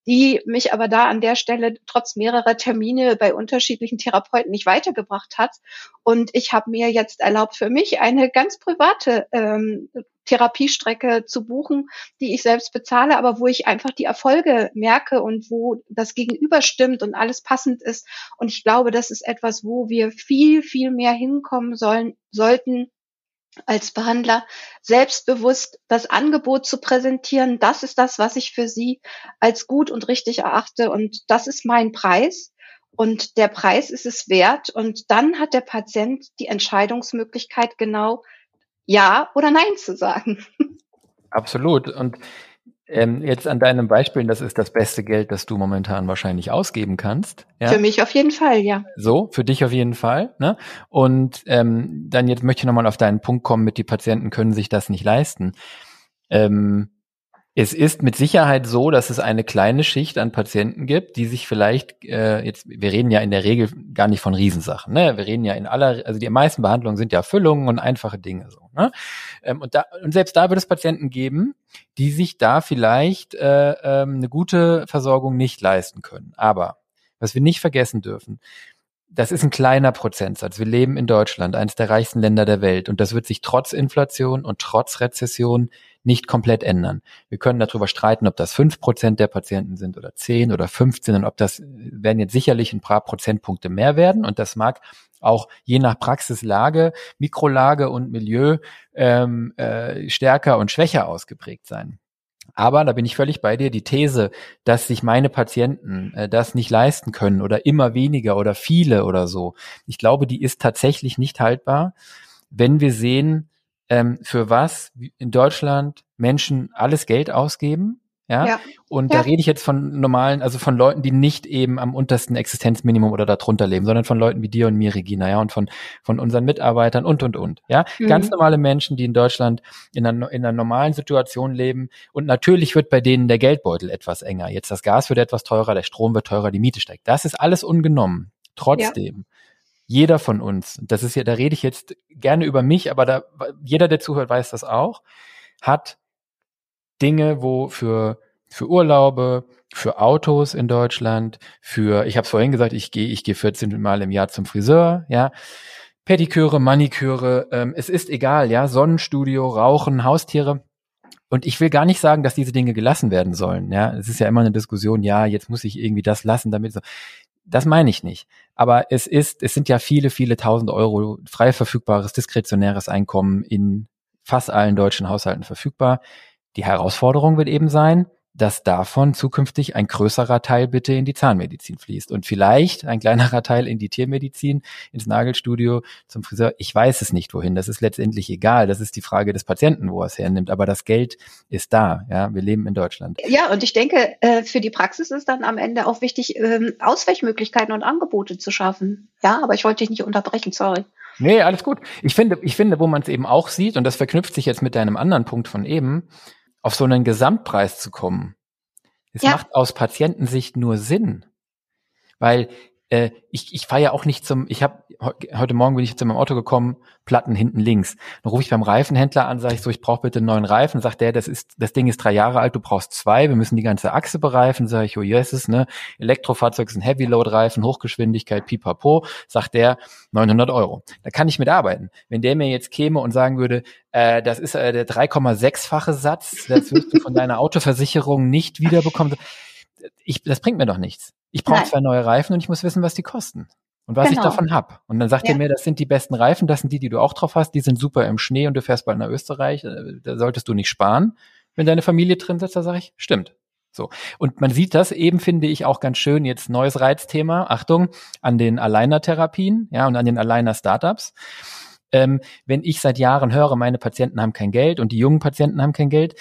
die mich aber da an der Stelle trotz mehrerer Termine bei unterschiedlichen Therapeuten nicht weitergebracht hat. Und ich habe mir jetzt erlaubt, für mich eine ganz private ähm, Therapiestrecke zu buchen, die ich selbst bezahle, aber wo ich einfach die Erfolge merke und wo das Gegenüber stimmt und alles passend ist. Und ich glaube, das ist etwas, wo wir viel, viel mehr hinkommen sollen, sollten, als Behandler selbstbewusst das Angebot zu präsentieren. Das ist das, was ich für Sie als gut und richtig erachte. Und das ist mein Preis. Und der Preis ist es wert. Und dann hat der Patient die Entscheidungsmöglichkeit, genau Ja oder Nein zu sagen. Absolut. Und ähm, jetzt an deinem Beispiel, das ist das beste Geld, das du momentan wahrscheinlich ausgeben kannst. Ja? Für mich auf jeden Fall, ja. So, für dich auf jeden Fall. Ne? Und ähm, dann jetzt möchte ich nochmal auf deinen Punkt kommen, mit die Patienten können sich das nicht leisten. Ähm, es ist mit Sicherheit so, dass es eine kleine Schicht an Patienten gibt, die sich vielleicht äh, jetzt, wir reden ja in der Regel gar nicht von Riesensachen, ne? Wir reden ja in aller, also die meisten Behandlungen sind ja Füllungen und einfache Dinge so. Ne? Ähm, und da und selbst da wird es Patienten geben, die sich da vielleicht äh, ähm, eine gute Versorgung nicht leisten können. Aber was wir nicht vergessen dürfen, das ist ein kleiner Prozentsatz. Wir leben in Deutschland, eines der reichsten Länder der Welt, und das wird sich trotz Inflation und trotz Rezession nicht komplett ändern. Wir können darüber streiten, ob das fünf Prozent der Patienten sind oder zehn oder 15 und ob das werden jetzt sicherlich ein paar Prozentpunkte mehr werden und das mag auch je nach Praxislage, Mikrolage und Milieu ähm, äh, stärker und schwächer ausgeprägt sein. Aber da bin ich völlig bei dir. Die These, dass sich meine Patienten äh, das nicht leisten können oder immer weniger oder viele oder so, ich glaube, die ist tatsächlich nicht haltbar, wenn wir sehen, ähm, für was in Deutschland Menschen alles Geld ausgeben, Ja. ja. Und ja. da rede ich jetzt von normalen, also von Leuten, die nicht eben am untersten Existenzminimum oder darunter leben, sondern von Leuten wie dir und mir, Regina, ja, und von, von unseren Mitarbeitern und, und, und. Ja. Mhm. Ganz normale Menschen, die in Deutschland in einer, in einer normalen Situation leben. Und natürlich wird bei denen der Geldbeutel etwas enger. Jetzt das Gas wird etwas teurer, der Strom wird teurer, die Miete steigt. Das ist alles ungenommen. Trotzdem. Ja jeder von uns, das ist ja, da rede ich jetzt gerne über mich, aber da, jeder, der zuhört, weiß das auch, hat Dinge, wo für, für Urlaube, für Autos in Deutschland, für, ich habe es vorhin gesagt, ich gehe ich gehe 14 Mal im Jahr zum Friseur, ja, Pediküre, Maniküre, ähm, es ist egal, ja, Sonnenstudio, Rauchen, Haustiere. Und ich will gar nicht sagen, dass diese Dinge gelassen werden sollen. Ja, es ist ja immer eine Diskussion. Ja, jetzt muss ich irgendwie das lassen, damit so. Das meine ich nicht. Aber es ist, es sind ja viele, viele tausend Euro frei verfügbares diskretionäres Einkommen in fast allen deutschen Haushalten verfügbar. Die Herausforderung wird eben sein, dass davon zukünftig ein größerer Teil bitte in die Zahnmedizin fließt und vielleicht ein kleinerer Teil in die Tiermedizin, ins Nagelstudio, zum Friseur. Ich weiß es nicht wohin. Das ist letztendlich egal. Das ist die Frage des Patienten, wo er es hernimmt. Aber das Geld ist da. Ja, wir leben in Deutschland. Ja, und ich denke, äh, für die Praxis ist dann am Ende auch wichtig, ähm, Ausweichmöglichkeiten und Angebote zu schaffen. Ja, aber ich wollte dich nicht unterbrechen. Sorry. Nee, alles gut. Ich finde, ich finde, wo man es eben auch sieht, und das verknüpft sich jetzt mit deinem anderen Punkt von eben, auf so einen Gesamtpreis zu kommen. Es ja. macht aus Patientensicht nur Sinn. Weil äh, ich, ich fahre ja auch nicht zum, ich habe heute Morgen bin ich zu meinem Auto gekommen, Platten hinten links. Dann rufe ich beim Reifenhändler an, sage ich so, ich brauche bitte einen neuen Reifen. Sagt der, das ist, das Ding ist drei Jahre alt, du brauchst zwei, wir müssen die ganze Achse bereifen. Sage ich, oh yes, ne? Elektrofahrzeug ist ein Heavy-Load-Reifen, Hochgeschwindigkeit, pipapo. Sagt der, 900 Euro. Da kann ich mitarbeiten. Wenn der mir jetzt käme und sagen würde, äh, das ist äh, der 3,6-fache Satz, das wirst du von deiner Autoversicherung nicht wiederbekommen. Ich, das bringt mir doch nichts. Ich brauche zwei neue Reifen und ich muss wissen, was die kosten und was genau. ich davon hab. Und dann sagt ja. er mir, das sind die besten Reifen, das sind die, die du auch drauf hast, die sind super im Schnee und du fährst bald nach Österreich, äh, da solltest du nicht sparen. Wenn deine Familie drin sitzt, da sage ich, stimmt. So. Und man sieht das eben, finde ich, auch ganz schön, jetzt neues Reizthema, Achtung, an den Alleiner-Therapien, ja, und an den Alleiner-Startups. Ähm, wenn ich seit Jahren höre, meine Patienten haben kein Geld und die jungen Patienten haben kein Geld,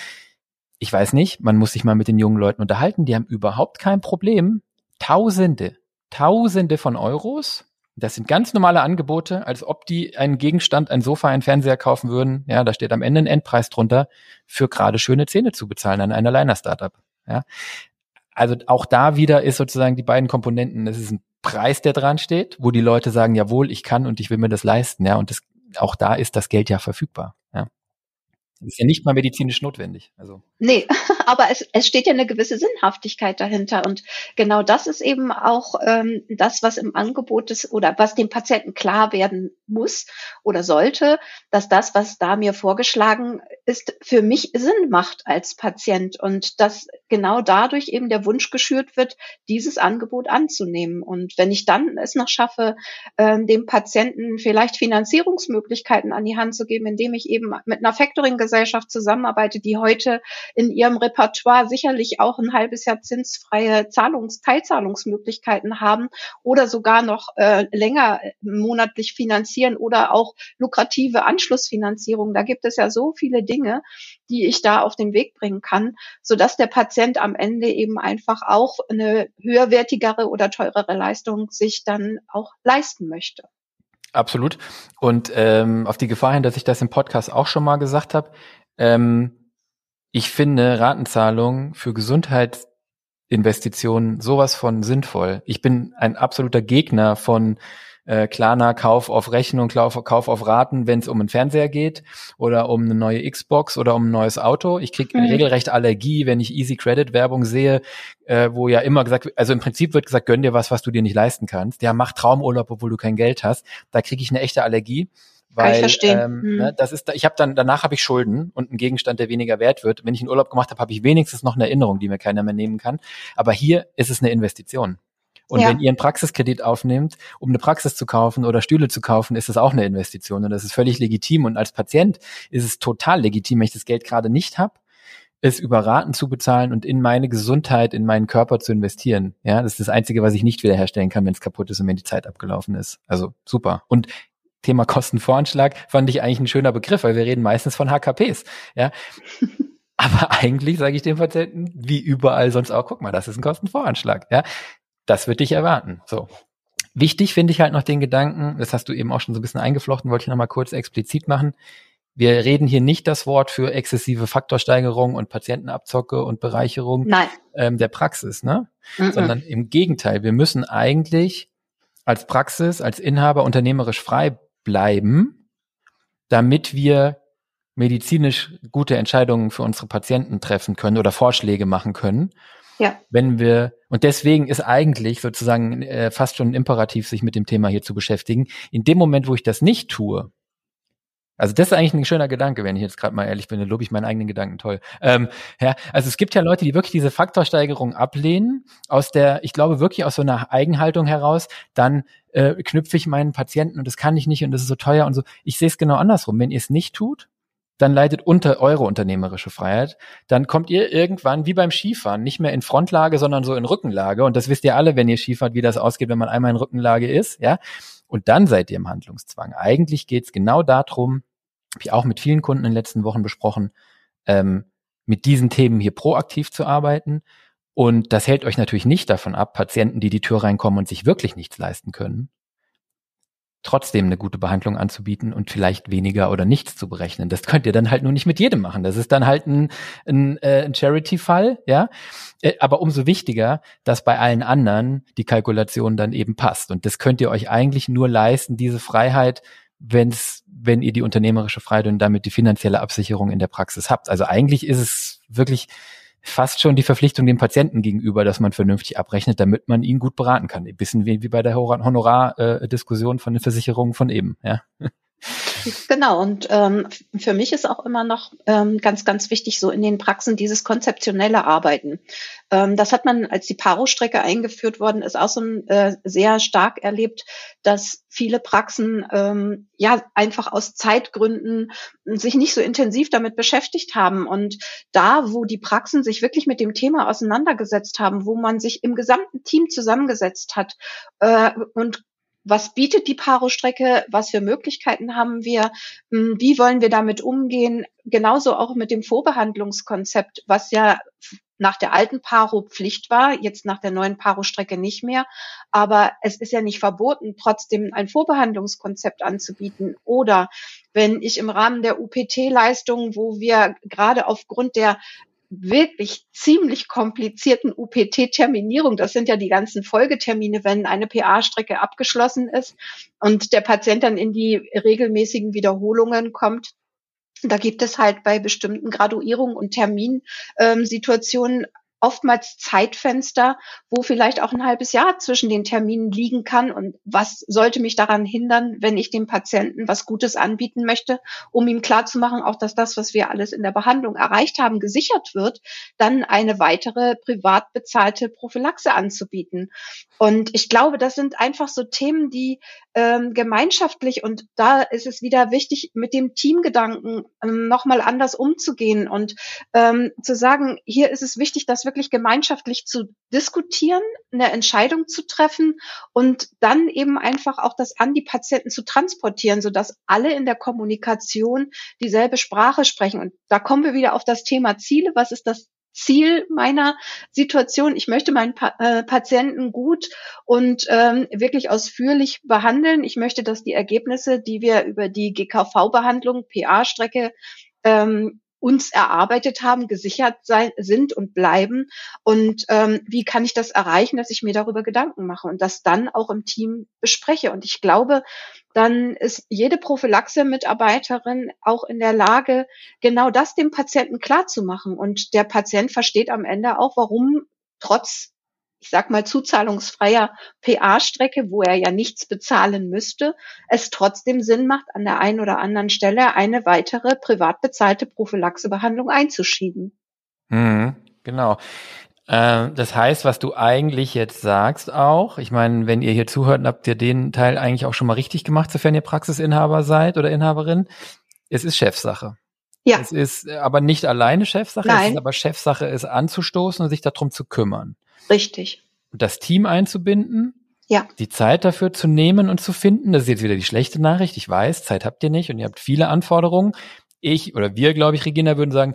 ich weiß nicht, man muss sich mal mit den jungen Leuten unterhalten, die haben überhaupt kein Problem, Tausende, Tausende von Euros. Das sind ganz normale Angebote, als ob die einen Gegenstand, ein Sofa, einen Fernseher kaufen würden. Ja, da steht am Ende ein Endpreis drunter, für gerade schöne Zähne zu bezahlen an einer Liner-Startup. Ja. Also auch da wieder ist sozusagen die beiden Komponenten. Es ist ein Preis, der dran steht, wo die Leute sagen, jawohl, ich kann und ich will mir das leisten. Ja, und das, auch da ist das Geld ja verfügbar. Ja. Das ist ja nicht mal medizinisch notwendig. Also. Nee, aber es, es steht ja eine gewisse Sinnhaftigkeit dahinter. Und genau das ist eben auch ähm, das, was im Angebot ist oder was dem Patienten klar werden muss oder sollte, dass das, was da mir vorgeschlagen ist, für mich Sinn macht als Patient und dass genau dadurch eben der Wunsch geschürt wird, dieses Angebot anzunehmen. Und wenn ich dann es noch schaffe, ähm, dem Patienten vielleicht Finanzierungsmöglichkeiten an die Hand zu geben, indem ich eben mit einer Factoring-Gesellschaft zusammenarbeite, die heute in ihrem Repertoire sicherlich auch ein halbes Jahr zinsfreie Zahlungs Teilzahlungsmöglichkeiten haben oder sogar noch äh, länger monatlich finanzieren oder auch lukrative Anschlussfinanzierung. Da gibt es ja so viele Dinge, die ich da auf den Weg bringen kann, so dass der Patient am Ende eben einfach auch eine höherwertigere oder teurere Leistung sich dann auch leisten möchte. Absolut. Und ähm, auf die Gefahr hin, dass ich das im Podcast auch schon mal gesagt habe, ähm, ich finde Ratenzahlung für Gesundheitsinvestitionen sowas von sinnvoll. Ich bin ein absoluter Gegner von äh, Klarna Kauf auf Rechnung, Kauf, Kauf auf Raten, wenn es um einen Fernseher geht oder um eine neue Xbox oder um ein neues Auto. Ich kriege mhm. regelrecht Allergie, wenn ich Easy Credit Werbung sehe, äh, wo ja immer gesagt, also im Prinzip wird gesagt, gönn dir was, was du dir nicht leisten kannst. Ja, mach Traumurlaub, obwohl du kein Geld hast. Da kriege ich eine echte Allergie. Weil. Ähm, hm. ne, das ist, ich habe dann danach habe ich Schulden und einen Gegenstand, der weniger wert wird. Wenn ich einen Urlaub gemacht habe, habe ich wenigstens noch eine Erinnerung, die mir keiner mehr nehmen kann. Aber hier ist es eine Investition. Und ja. wenn ihr einen Praxiskredit aufnehmt, um eine Praxis zu kaufen oder Stühle zu kaufen, ist das auch eine Investition. Und das ist völlig legitim. Und als Patient ist es total legitim, wenn ich das Geld gerade nicht habe, es über Raten zu bezahlen und in meine Gesundheit, in meinen Körper zu investieren. Ja, das ist das Einzige, was ich nicht wiederherstellen kann, wenn es kaputt ist und wenn die Zeit abgelaufen ist. Also super. Und Thema Kostenvoranschlag fand ich eigentlich ein schöner Begriff, weil wir reden meistens von HKPs. Ja. Aber eigentlich sage ich dem Patienten, wie überall sonst auch, guck mal, das ist ein Kostenvoranschlag. Ja, das wird dich erwarten. So. Wichtig finde ich halt noch den Gedanken, das hast du eben auch schon so ein bisschen eingeflochten, wollte ich nochmal kurz explizit machen. Wir reden hier nicht das Wort für exzessive Faktorsteigerung und Patientenabzocke und Bereicherung ähm, der Praxis, ne? Mm Sondern im Gegenteil, wir müssen eigentlich als Praxis, als Inhaber unternehmerisch frei bleiben, damit wir medizinisch gute Entscheidungen für unsere Patienten treffen können oder Vorschläge machen können. Ja. Wenn wir, und deswegen ist eigentlich sozusagen äh, fast schon ein Imperativ, sich mit dem Thema hier zu beschäftigen. In dem Moment, wo ich das nicht tue, also das ist eigentlich ein schöner Gedanke, wenn ich jetzt gerade mal ehrlich bin, dann lobe ich meinen eigenen Gedanken toll. Ähm, ja, also es gibt ja Leute, die wirklich diese Faktorsteigerung ablehnen, aus der, ich glaube wirklich aus so einer Eigenhaltung heraus, dann äh, knüpfe ich meinen Patienten und das kann ich nicht und das ist so teuer und so. Ich sehe es genau andersrum. Wenn ihr es nicht tut, dann leidet unter eure unternehmerische Freiheit. Dann kommt ihr irgendwann wie beim Skifahren nicht mehr in Frontlage, sondern so in Rückenlage. Und das wisst ihr alle, wenn ihr Skifahrt, wie das ausgeht, wenn man einmal in Rückenlage ist, ja. Und dann seid ihr im Handlungszwang. Eigentlich geht's genau darum, habe ich auch mit vielen Kunden in den letzten Wochen besprochen, ähm, mit diesen Themen hier proaktiv zu arbeiten. Und das hält euch natürlich nicht davon ab, Patienten, die die Tür reinkommen und sich wirklich nichts leisten können, trotzdem eine gute Behandlung anzubieten und vielleicht weniger oder nichts zu berechnen. Das könnt ihr dann halt nur nicht mit jedem machen. Das ist dann halt ein, ein, äh, ein Charity-Fall, ja. Äh, aber umso wichtiger, dass bei allen anderen die Kalkulation dann eben passt. Und das könnt ihr euch eigentlich nur leisten, diese Freiheit, wenn's, wenn ihr die unternehmerische Freiheit und damit die finanzielle Absicherung in der Praxis habt. Also eigentlich ist es wirklich fast schon die Verpflichtung dem Patienten gegenüber, dass man vernünftig abrechnet, damit man ihn gut beraten kann. Ein bisschen wie, wie bei der Honorardiskussion von den Versicherungen von eben. Ja. Genau, und ähm, für mich ist auch immer noch ähm, ganz, ganz wichtig, so in den Praxen dieses konzeptionelle Arbeiten. Ähm, das hat man, als die Paro-Strecke eingeführt worden ist, auch so äh, sehr stark erlebt, dass viele Praxen ähm, ja einfach aus Zeitgründen sich nicht so intensiv damit beschäftigt haben. Und da, wo die Praxen sich wirklich mit dem Thema auseinandergesetzt haben, wo man sich im gesamten Team zusammengesetzt hat äh, und was bietet die Paro-Strecke, was für Möglichkeiten haben wir, hm, wie wollen wir damit umgehen, genauso auch mit dem Vorbehandlungskonzept, was ja nach der alten Paro Pflicht war, jetzt nach der neuen Paro-Strecke nicht mehr. Aber es ist ja nicht verboten, trotzdem ein Vorbehandlungskonzept anzubieten. Oder wenn ich im Rahmen der UPT-Leistungen, wo wir gerade aufgrund der wirklich ziemlich komplizierten UPT-Terminierung. Das sind ja die ganzen Folgetermine, wenn eine PA-Strecke abgeschlossen ist und der Patient dann in die regelmäßigen Wiederholungen kommt. Da gibt es halt bei bestimmten Graduierungen und Terminsituationen oftmals Zeitfenster, wo vielleicht auch ein halbes Jahr zwischen den Terminen liegen kann. Und was sollte mich daran hindern, wenn ich dem Patienten was Gutes anbieten möchte, um ihm klarzumachen, auch dass das, was wir alles in der Behandlung erreicht haben, gesichert wird, dann eine weitere privat bezahlte Prophylaxe anzubieten. Und ich glaube, das sind einfach so Themen, die ähm, gemeinschaftlich und da ist es wieder wichtig, mit dem Teamgedanken ähm, nochmal anders umzugehen und ähm, zu sagen, hier ist es wichtig, das wirklich gemeinschaftlich zu diskutieren, eine Entscheidung zu treffen und dann eben einfach auch das an die Patienten zu transportieren, sodass alle in der Kommunikation dieselbe Sprache sprechen. Und da kommen wir wieder auf das Thema Ziele. Was ist das Ziel meiner Situation. Ich möchte meinen pa äh, Patienten gut und ähm, wirklich ausführlich behandeln. Ich möchte, dass die Ergebnisse, die wir über die GKV-Behandlung, PA-Strecke ähm, uns erarbeitet haben, gesichert sein, sind und bleiben. Und ähm, wie kann ich das erreichen, dass ich mir darüber Gedanken mache und das dann auch im Team bespreche. Und ich glaube, dann ist jede Prophylaxe-Mitarbeiterin auch in der Lage, genau das dem Patienten klarzumachen. Und der Patient versteht am Ende auch, warum trotz ich sag mal, zuzahlungsfreier PA-Strecke, wo er ja nichts bezahlen müsste, es trotzdem Sinn macht, an der einen oder anderen Stelle eine weitere privat bezahlte Prophylaxebehandlung einzuschieben. Mhm, genau. Äh, das heißt, was du eigentlich jetzt sagst auch, ich meine, wenn ihr hier zuhört, habt ihr den Teil eigentlich auch schon mal richtig gemacht, sofern ihr Praxisinhaber seid oder Inhaberin. Es ist Chefsache. Ja. Es ist aber nicht alleine Chefsache, Nein. es ist aber Chefsache, es anzustoßen und sich darum zu kümmern. Richtig. Das Team einzubinden, ja. die Zeit dafür zu nehmen und zu finden. Das ist jetzt wieder die schlechte Nachricht. Ich weiß, Zeit habt ihr nicht und ihr habt viele Anforderungen. Ich oder wir, glaube ich, Regina, würden sagen,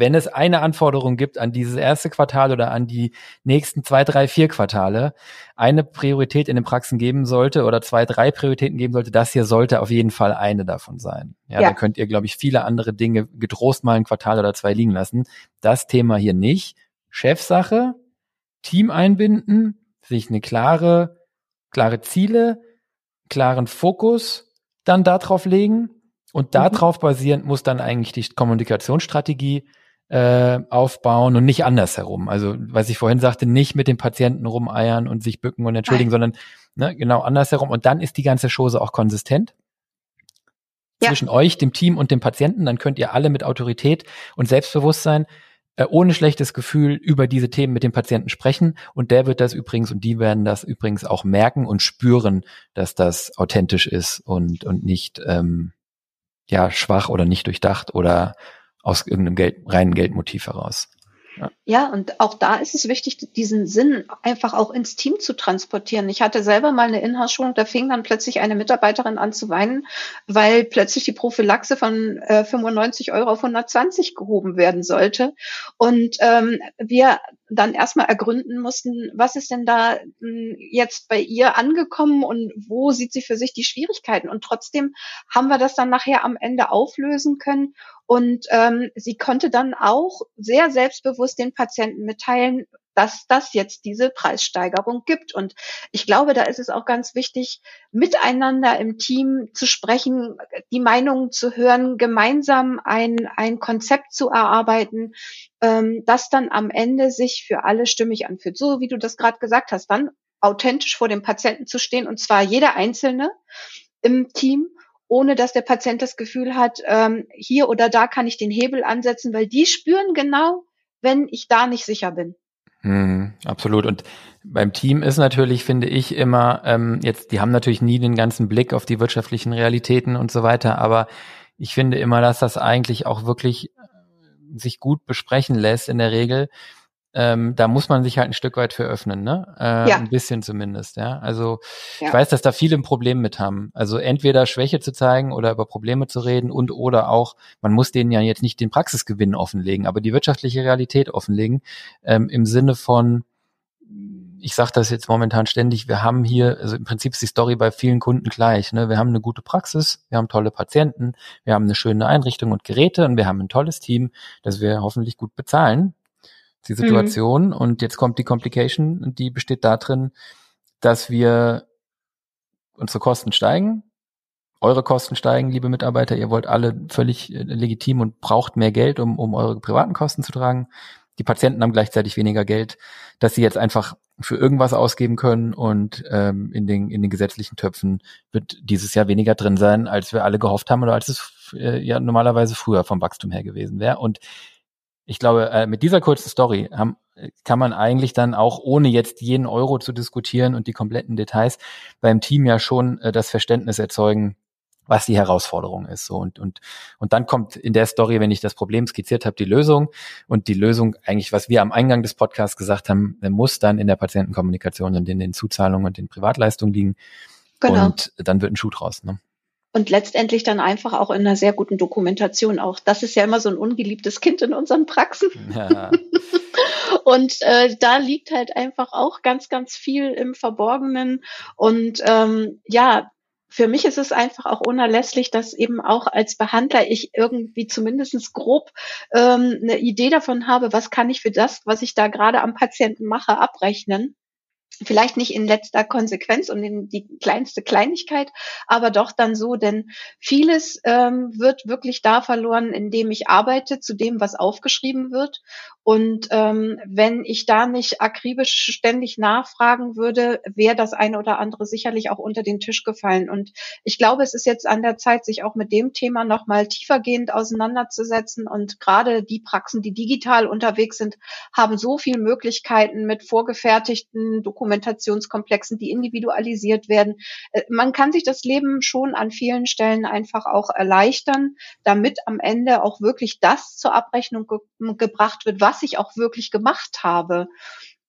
wenn es eine Anforderung gibt an dieses erste Quartal oder an die nächsten zwei, drei, vier Quartale, eine Priorität in den Praxen geben sollte oder zwei, drei Prioritäten geben sollte, das hier sollte auf jeden Fall eine davon sein. Ja, ja. da könnt ihr, glaube ich, viele andere Dinge getrost mal ein Quartal oder zwei liegen lassen. Das Thema hier nicht. Chefsache, Team einbinden, sich eine klare, klare Ziele, klaren Fokus dann darauf legen und mhm. darauf basierend muss dann eigentlich die Kommunikationsstrategie äh, aufbauen und nicht andersherum. Also, was ich vorhin sagte, nicht mit dem Patienten rumeiern und sich bücken und entschuldigen, Nein. sondern ne, genau andersherum. Und dann ist die ganze Chose auch konsistent ja. zwischen euch, dem Team und dem Patienten. Dann könnt ihr alle mit Autorität und Selbstbewusstsein äh, ohne schlechtes Gefühl über diese Themen mit dem Patienten sprechen. Und der wird das übrigens und die werden das übrigens auch merken und spüren, dass das authentisch ist und, und nicht ähm, ja schwach oder nicht durchdacht oder aus irgendeinem Geld, reinen Geldmotiv heraus. Ja. und auch da ist es wichtig, diesen Sinn einfach auch ins Team zu transportieren. Ich hatte selber mal eine Inhouse-Schulung, da fing dann plötzlich eine Mitarbeiterin an zu weinen, weil plötzlich die Prophylaxe von äh, 95 Euro auf 120 gehoben werden sollte. Und ähm, wir dann erstmal ergründen mussten, was ist denn da hm, jetzt bei ihr angekommen und wo sieht sie für sich die Schwierigkeiten. Und trotzdem haben wir das dann nachher am Ende auflösen können. Und ähm, sie konnte dann auch sehr selbstbewusst den Patienten mitteilen, dass das jetzt diese Preissteigerung gibt. Und ich glaube, da ist es auch ganz wichtig, miteinander im Team zu sprechen, die Meinungen zu hören, gemeinsam ein, ein Konzept zu erarbeiten, ähm, das dann am Ende sich für alle stimmig anfühlt. So wie du das gerade gesagt hast, dann authentisch vor dem Patienten zu stehen und zwar jeder Einzelne im Team ohne dass der Patient das Gefühl hat, ähm, hier oder da kann ich den Hebel ansetzen, weil die spüren genau, wenn ich da nicht sicher bin. Mhm, absolut. Und beim Team ist natürlich, finde ich, immer, ähm, jetzt, die haben natürlich nie den ganzen Blick auf die wirtschaftlichen Realitäten und so weiter, aber ich finde immer, dass das eigentlich auch wirklich äh, sich gut besprechen lässt in der Regel ähm, da muss man sich halt ein Stück weit für öffnen, ne? Äh, ja. Ein bisschen zumindest, ja. Also ja. ich weiß, dass da viele ein Problem mit haben. Also entweder Schwäche zu zeigen oder über Probleme zu reden und oder auch, man muss denen ja jetzt nicht den Praxisgewinn offenlegen, aber die wirtschaftliche Realität offenlegen, ähm, im Sinne von, ich sage das jetzt momentan ständig, wir haben hier, also im Prinzip ist die Story bei vielen Kunden gleich. Ne? Wir haben eine gute Praxis, wir haben tolle Patienten, wir haben eine schöne Einrichtung und Geräte und wir haben ein tolles Team, das wir hoffentlich gut bezahlen die Situation. Mhm. Und jetzt kommt die Complication, die besteht darin, dass wir unsere Kosten steigen, eure Kosten steigen, liebe Mitarbeiter, ihr wollt alle völlig äh, legitim und braucht mehr Geld, um, um eure privaten Kosten zu tragen. Die Patienten haben gleichzeitig weniger Geld, dass sie jetzt einfach für irgendwas ausgeben können und ähm, in, den, in den gesetzlichen Töpfen wird dieses Jahr weniger drin sein, als wir alle gehofft haben oder als es äh, ja normalerweise früher vom Wachstum her gewesen wäre. Und ich glaube, äh, mit dieser kurzen Story haben, kann man eigentlich dann auch, ohne jetzt jeden Euro zu diskutieren und die kompletten Details, beim Team ja schon äh, das Verständnis erzeugen, was die Herausforderung ist. So und und und dann kommt in der Story, wenn ich das Problem skizziert habe, die Lösung und die Lösung eigentlich, was wir am Eingang des Podcasts gesagt haben, muss dann in der Patientenkommunikation und in den Zuzahlungen und den Privatleistungen liegen. Genau. Und dann wird ein Schuh draus. Ne? Und letztendlich dann einfach auch in einer sehr guten Dokumentation auch. Das ist ja immer so ein ungeliebtes Kind in unseren Praxen. Ja. und äh, da liegt halt einfach auch ganz, ganz viel im Verborgenen. Und ähm, ja, für mich ist es einfach auch unerlässlich, dass eben auch als Behandler ich irgendwie zumindestens grob ähm, eine Idee davon habe, was kann ich für das, was ich da gerade am Patienten mache, abrechnen vielleicht nicht in letzter Konsequenz und in die kleinste Kleinigkeit, aber doch dann so, denn vieles ähm, wird wirklich da verloren, indem ich arbeite zu dem, was aufgeschrieben wird. Und ähm, wenn ich da nicht akribisch ständig nachfragen würde, wäre das eine oder andere sicherlich auch unter den Tisch gefallen. Und ich glaube, es ist jetzt an der Zeit, sich auch mit dem Thema nochmal tiefergehend auseinanderzusetzen. Und gerade die Praxen, die digital unterwegs sind, haben so viele Möglichkeiten mit vorgefertigten Dokumenten Dokumentationskomplexen, die individualisiert werden. Äh, man kann sich das Leben schon an vielen Stellen einfach auch erleichtern, damit am Ende auch wirklich das zur Abrechnung ge gebracht wird, was ich auch wirklich gemacht habe.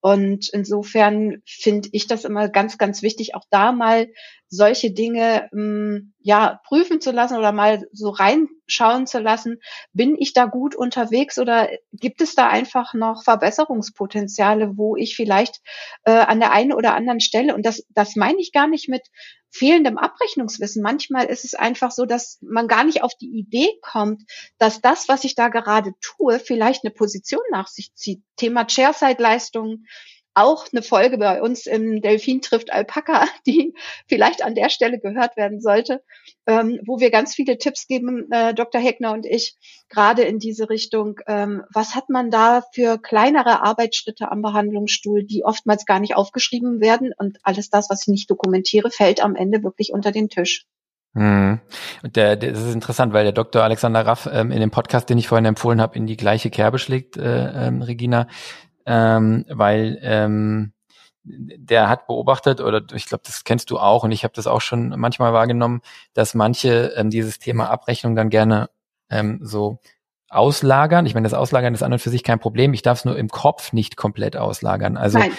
Und insofern finde ich das immer ganz, ganz wichtig, auch da mal solche Dinge ähm, ja prüfen zu lassen oder mal so reinschauen zu lassen. Bin ich da gut unterwegs oder gibt es da einfach noch Verbesserungspotenziale, wo ich vielleicht äh, an der einen oder anderen Stelle und das das meine ich gar nicht mit fehlendem Abrechnungswissen. Manchmal ist es einfach so, dass man gar nicht auf die Idee kommt, dass das, was ich da gerade tue, vielleicht eine Position nach sich zieht. Thema Chairside-Leistungen, auch eine Folge bei uns im Delfin trifft Alpaka, die vielleicht an der Stelle gehört werden sollte, ähm, wo wir ganz viele Tipps geben, äh, Dr. Heckner und ich, gerade in diese Richtung. Ähm, was hat man da für kleinere Arbeitsschritte am Behandlungsstuhl, die oftmals gar nicht aufgeschrieben werden und alles das, was ich nicht dokumentiere, fällt am Ende wirklich unter den Tisch. Hm. Und der, der, das ist interessant, weil der Dr. Alexander Raff ähm, in dem Podcast, den ich vorhin empfohlen habe, in die gleiche Kerbe schlägt, äh, ähm, Regina, ähm, weil ähm, der hat beobachtet, oder ich glaube, das kennst du auch, und ich habe das auch schon manchmal wahrgenommen, dass manche ähm, dieses Thema Abrechnung dann gerne ähm, so auslagern. Ich meine, das Auslagern ist an und für sich kein Problem. Ich darf es nur im Kopf nicht komplett auslagern. Also Nein.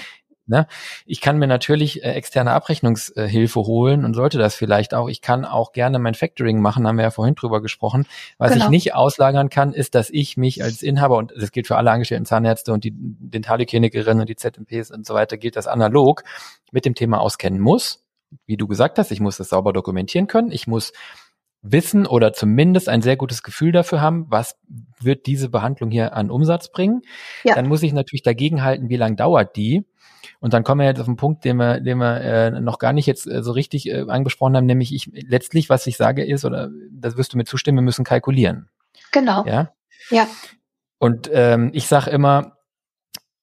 Ne? Ich kann mir natürlich äh, externe Abrechnungshilfe holen und sollte das vielleicht auch. Ich kann auch gerne mein Factoring machen, haben wir ja vorhin drüber gesprochen. Was genau. ich nicht auslagern kann, ist, dass ich mich als Inhaber, und das gilt für alle angestellten Zahnärzte und die Dentalhygienikerinnen und die ZMPs und so weiter, gilt das analog, mit dem Thema auskennen muss. Wie du gesagt hast, ich muss das sauber dokumentieren können. Ich muss wissen oder zumindest ein sehr gutes Gefühl dafür haben, was wird diese Behandlung hier an Umsatz bringen. Ja. Dann muss ich natürlich dagegen halten, wie lang dauert die. Und dann kommen wir jetzt auf einen Punkt, den wir, den wir äh, noch gar nicht jetzt äh, so richtig äh, angesprochen haben, nämlich ich letztlich, was ich sage, ist, oder das wirst du mir zustimmen, wir müssen kalkulieren. Genau. Ja. Ja. Und ähm, ich sage immer,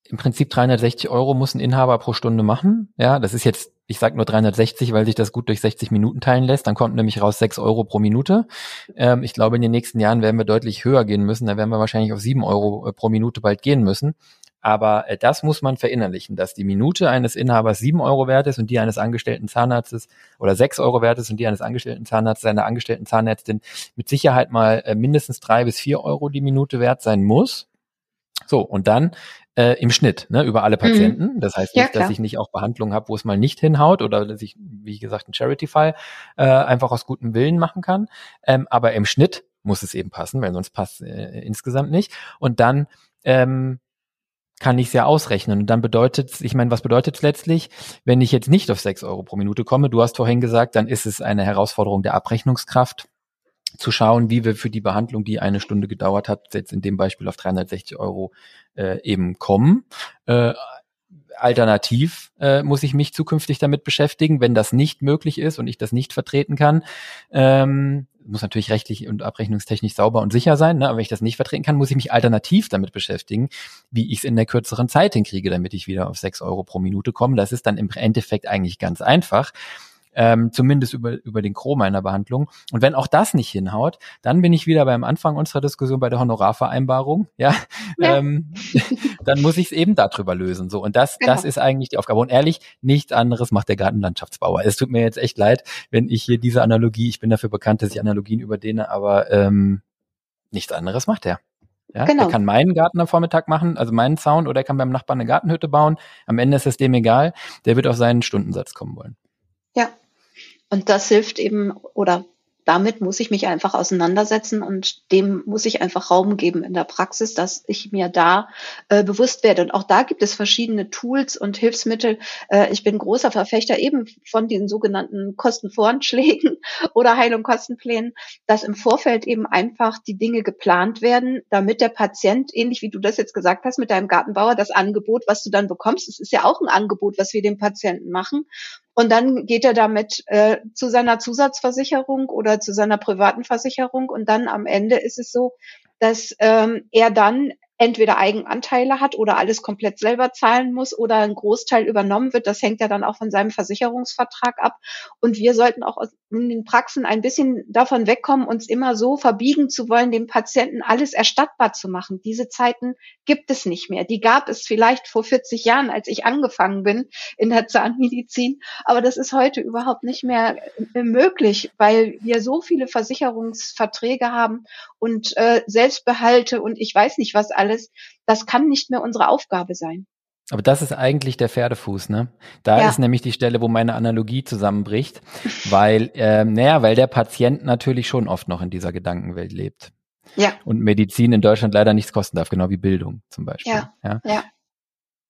im Prinzip 360 Euro muss ein Inhaber pro Stunde machen. Ja, das ist jetzt, ich sage nur 360, weil sich das gut durch 60 Minuten teilen lässt. Dann kommt nämlich raus 6 Euro pro Minute. Ähm, ich glaube, in den nächsten Jahren werden wir deutlich höher gehen müssen. Da werden wir wahrscheinlich auf 7 Euro äh, pro Minute bald gehen müssen. Aber äh, das muss man verinnerlichen, dass die Minute eines Inhabers sieben Euro wert ist und die eines angestellten Zahnarztes oder sechs Euro wert ist und die eines angestellten Zahnarztes, seiner angestellten Zahnärztin mit Sicherheit mal äh, mindestens drei bis vier Euro die Minute wert sein muss. So, und dann äh, im Schnitt, ne, über alle mhm. Patienten. Mhm. Das heißt nicht, ja, dass ich nicht auch Behandlungen habe, wo es mal nicht hinhaut oder dass ich, wie gesagt, einen Charity-Fall äh, einfach aus gutem Willen machen kann. Ähm, aber im Schnitt muss es eben passen, weil sonst passt äh, insgesamt nicht. Und dann ähm, kann ich es ja ausrechnen. Und dann bedeutet ich meine, was bedeutet es letztlich, wenn ich jetzt nicht auf sechs Euro pro Minute komme? Du hast vorhin gesagt, dann ist es eine Herausforderung der Abrechnungskraft zu schauen, wie wir für die Behandlung, die eine Stunde gedauert hat, jetzt in dem Beispiel auf 360 Euro äh, eben kommen. Äh, alternativ äh, muss ich mich zukünftig damit beschäftigen, wenn das nicht möglich ist und ich das nicht vertreten kann. Ähm, muss natürlich rechtlich und abrechnungstechnisch sauber und sicher sein, ne? aber wenn ich das nicht vertreten kann, muss ich mich alternativ damit beschäftigen, wie ich es in der kürzeren Zeit hinkriege, damit ich wieder auf sechs Euro pro Minute komme. Das ist dann im Endeffekt eigentlich ganz einfach ähm, zumindest über, über den Chrom einer Behandlung. Und wenn auch das nicht hinhaut, dann bin ich wieder beim Anfang unserer Diskussion bei der Honorarvereinbarung, ja, ja. Ähm, dann muss ich es eben darüber lösen. So, und das, genau. das ist eigentlich die Aufgabe. Und ehrlich, nichts anderes macht der Gartenlandschaftsbauer. Es tut mir jetzt echt leid, wenn ich hier diese Analogie, ich bin dafür bekannt, dass ich Analogien überdehne, aber ähm, nichts anderes macht er. Ja, genau. Der kann meinen Garten am Vormittag machen, also meinen Zaun, oder er kann beim Nachbarn eine Gartenhütte bauen. Am Ende ist es dem egal. Der wird auf seinen Stundensatz kommen wollen. Ja, und das hilft eben oder damit muss ich mich einfach auseinandersetzen und dem muss ich einfach Raum geben in der Praxis, dass ich mir da äh, bewusst werde. Und auch da gibt es verschiedene Tools und Hilfsmittel. Äh, ich bin großer Verfechter eben von den sogenannten Kostenvoranschlägen oder Heilung Kostenplänen, dass im Vorfeld eben einfach die Dinge geplant werden, damit der Patient, ähnlich wie du das jetzt gesagt hast mit deinem Gartenbauer, das Angebot, was du dann bekommst, es ist ja auch ein Angebot, was wir dem Patienten machen. Und dann geht er damit äh, zu seiner Zusatzversicherung oder zu seiner privaten Versicherung. Und dann am Ende ist es so, dass ähm, er dann entweder Eigenanteile hat oder alles komplett selber zahlen muss oder ein Großteil übernommen wird. Das hängt ja dann auch von seinem Versicherungsvertrag ab. Und wir sollten auch in den Praxen ein bisschen davon wegkommen, uns immer so verbiegen zu wollen, dem Patienten alles erstattbar zu machen. Diese Zeiten gibt es nicht mehr. Die gab es vielleicht vor 40 Jahren, als ich angefangen bin in der Zahnmedizin. Aber das ist heute überhaupt nicht mehr äh, möglich, weil wir so viele Versicherungsverträge haben und äh, Selbstbehalte und ich weiß nicht was alles alles, das kann nicht mehr unsere Aufgabe sein. Aber das ist eigentlich der Pferdefuß, ne? Da ja. ist nämlich die Stelle, wo meine Analogie zusammenbricht, weil, äh, naja, weil der Patient natürlich schon oft noch in dieser Gedankenwelt lebt. Ja. Und Medizin in Deutschland leider nichts kosten darf, genau wie Bildung zum Beispiel. Ja. ja. ja.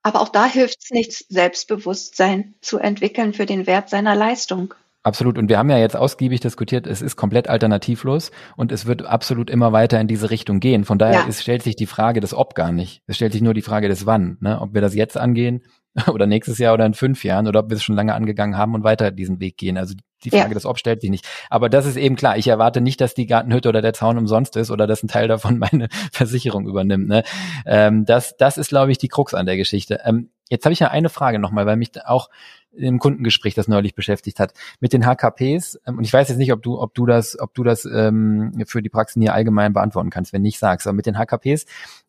Aber auch da hilft es nichts, Selbstbewusstsein zu entwickeln für den Wert seiner Leistung. Absolut. Und wir haben ja jetzt ausgiebig diskutiert, es ist komplett alternativlos und es wird absolut immer weiter in diese Richtung gehen. Von daher ja. ist, stellt sich die Frage des Ob gar nicht. Es stellt sich nur die Frage des Wann. Ne? Ob wir das jetzt angehen oder nächstes Jahr oder in fünf Jahren oder ob wir es schon lange angegangen haben und weiter diesen Weg gehen. Also die Frage ja. des Ob stellt sich nicht. Aber das ist eben klar. Ich erwarte nicht, dass die Gartenhütte oder der Zaun umsonst ist oder dass ein Teil davon meine Versicherung übernimmt. Ne? Ähm, das, das ist, glaube ich, die Krux an der Geschichte. Ähm, jetzt habe ich ja eine Frage nochmal, weil mich auch im Kundengespräch das neulich beschäftigt hat mit den HKPs. Ähm, und ich weiß jetzt nicht, ob du, ob du das, ob du das ähm, für die Praxen hier allgemein beantworten kannst, wenn nicht sagst. Aber mit den HKPs,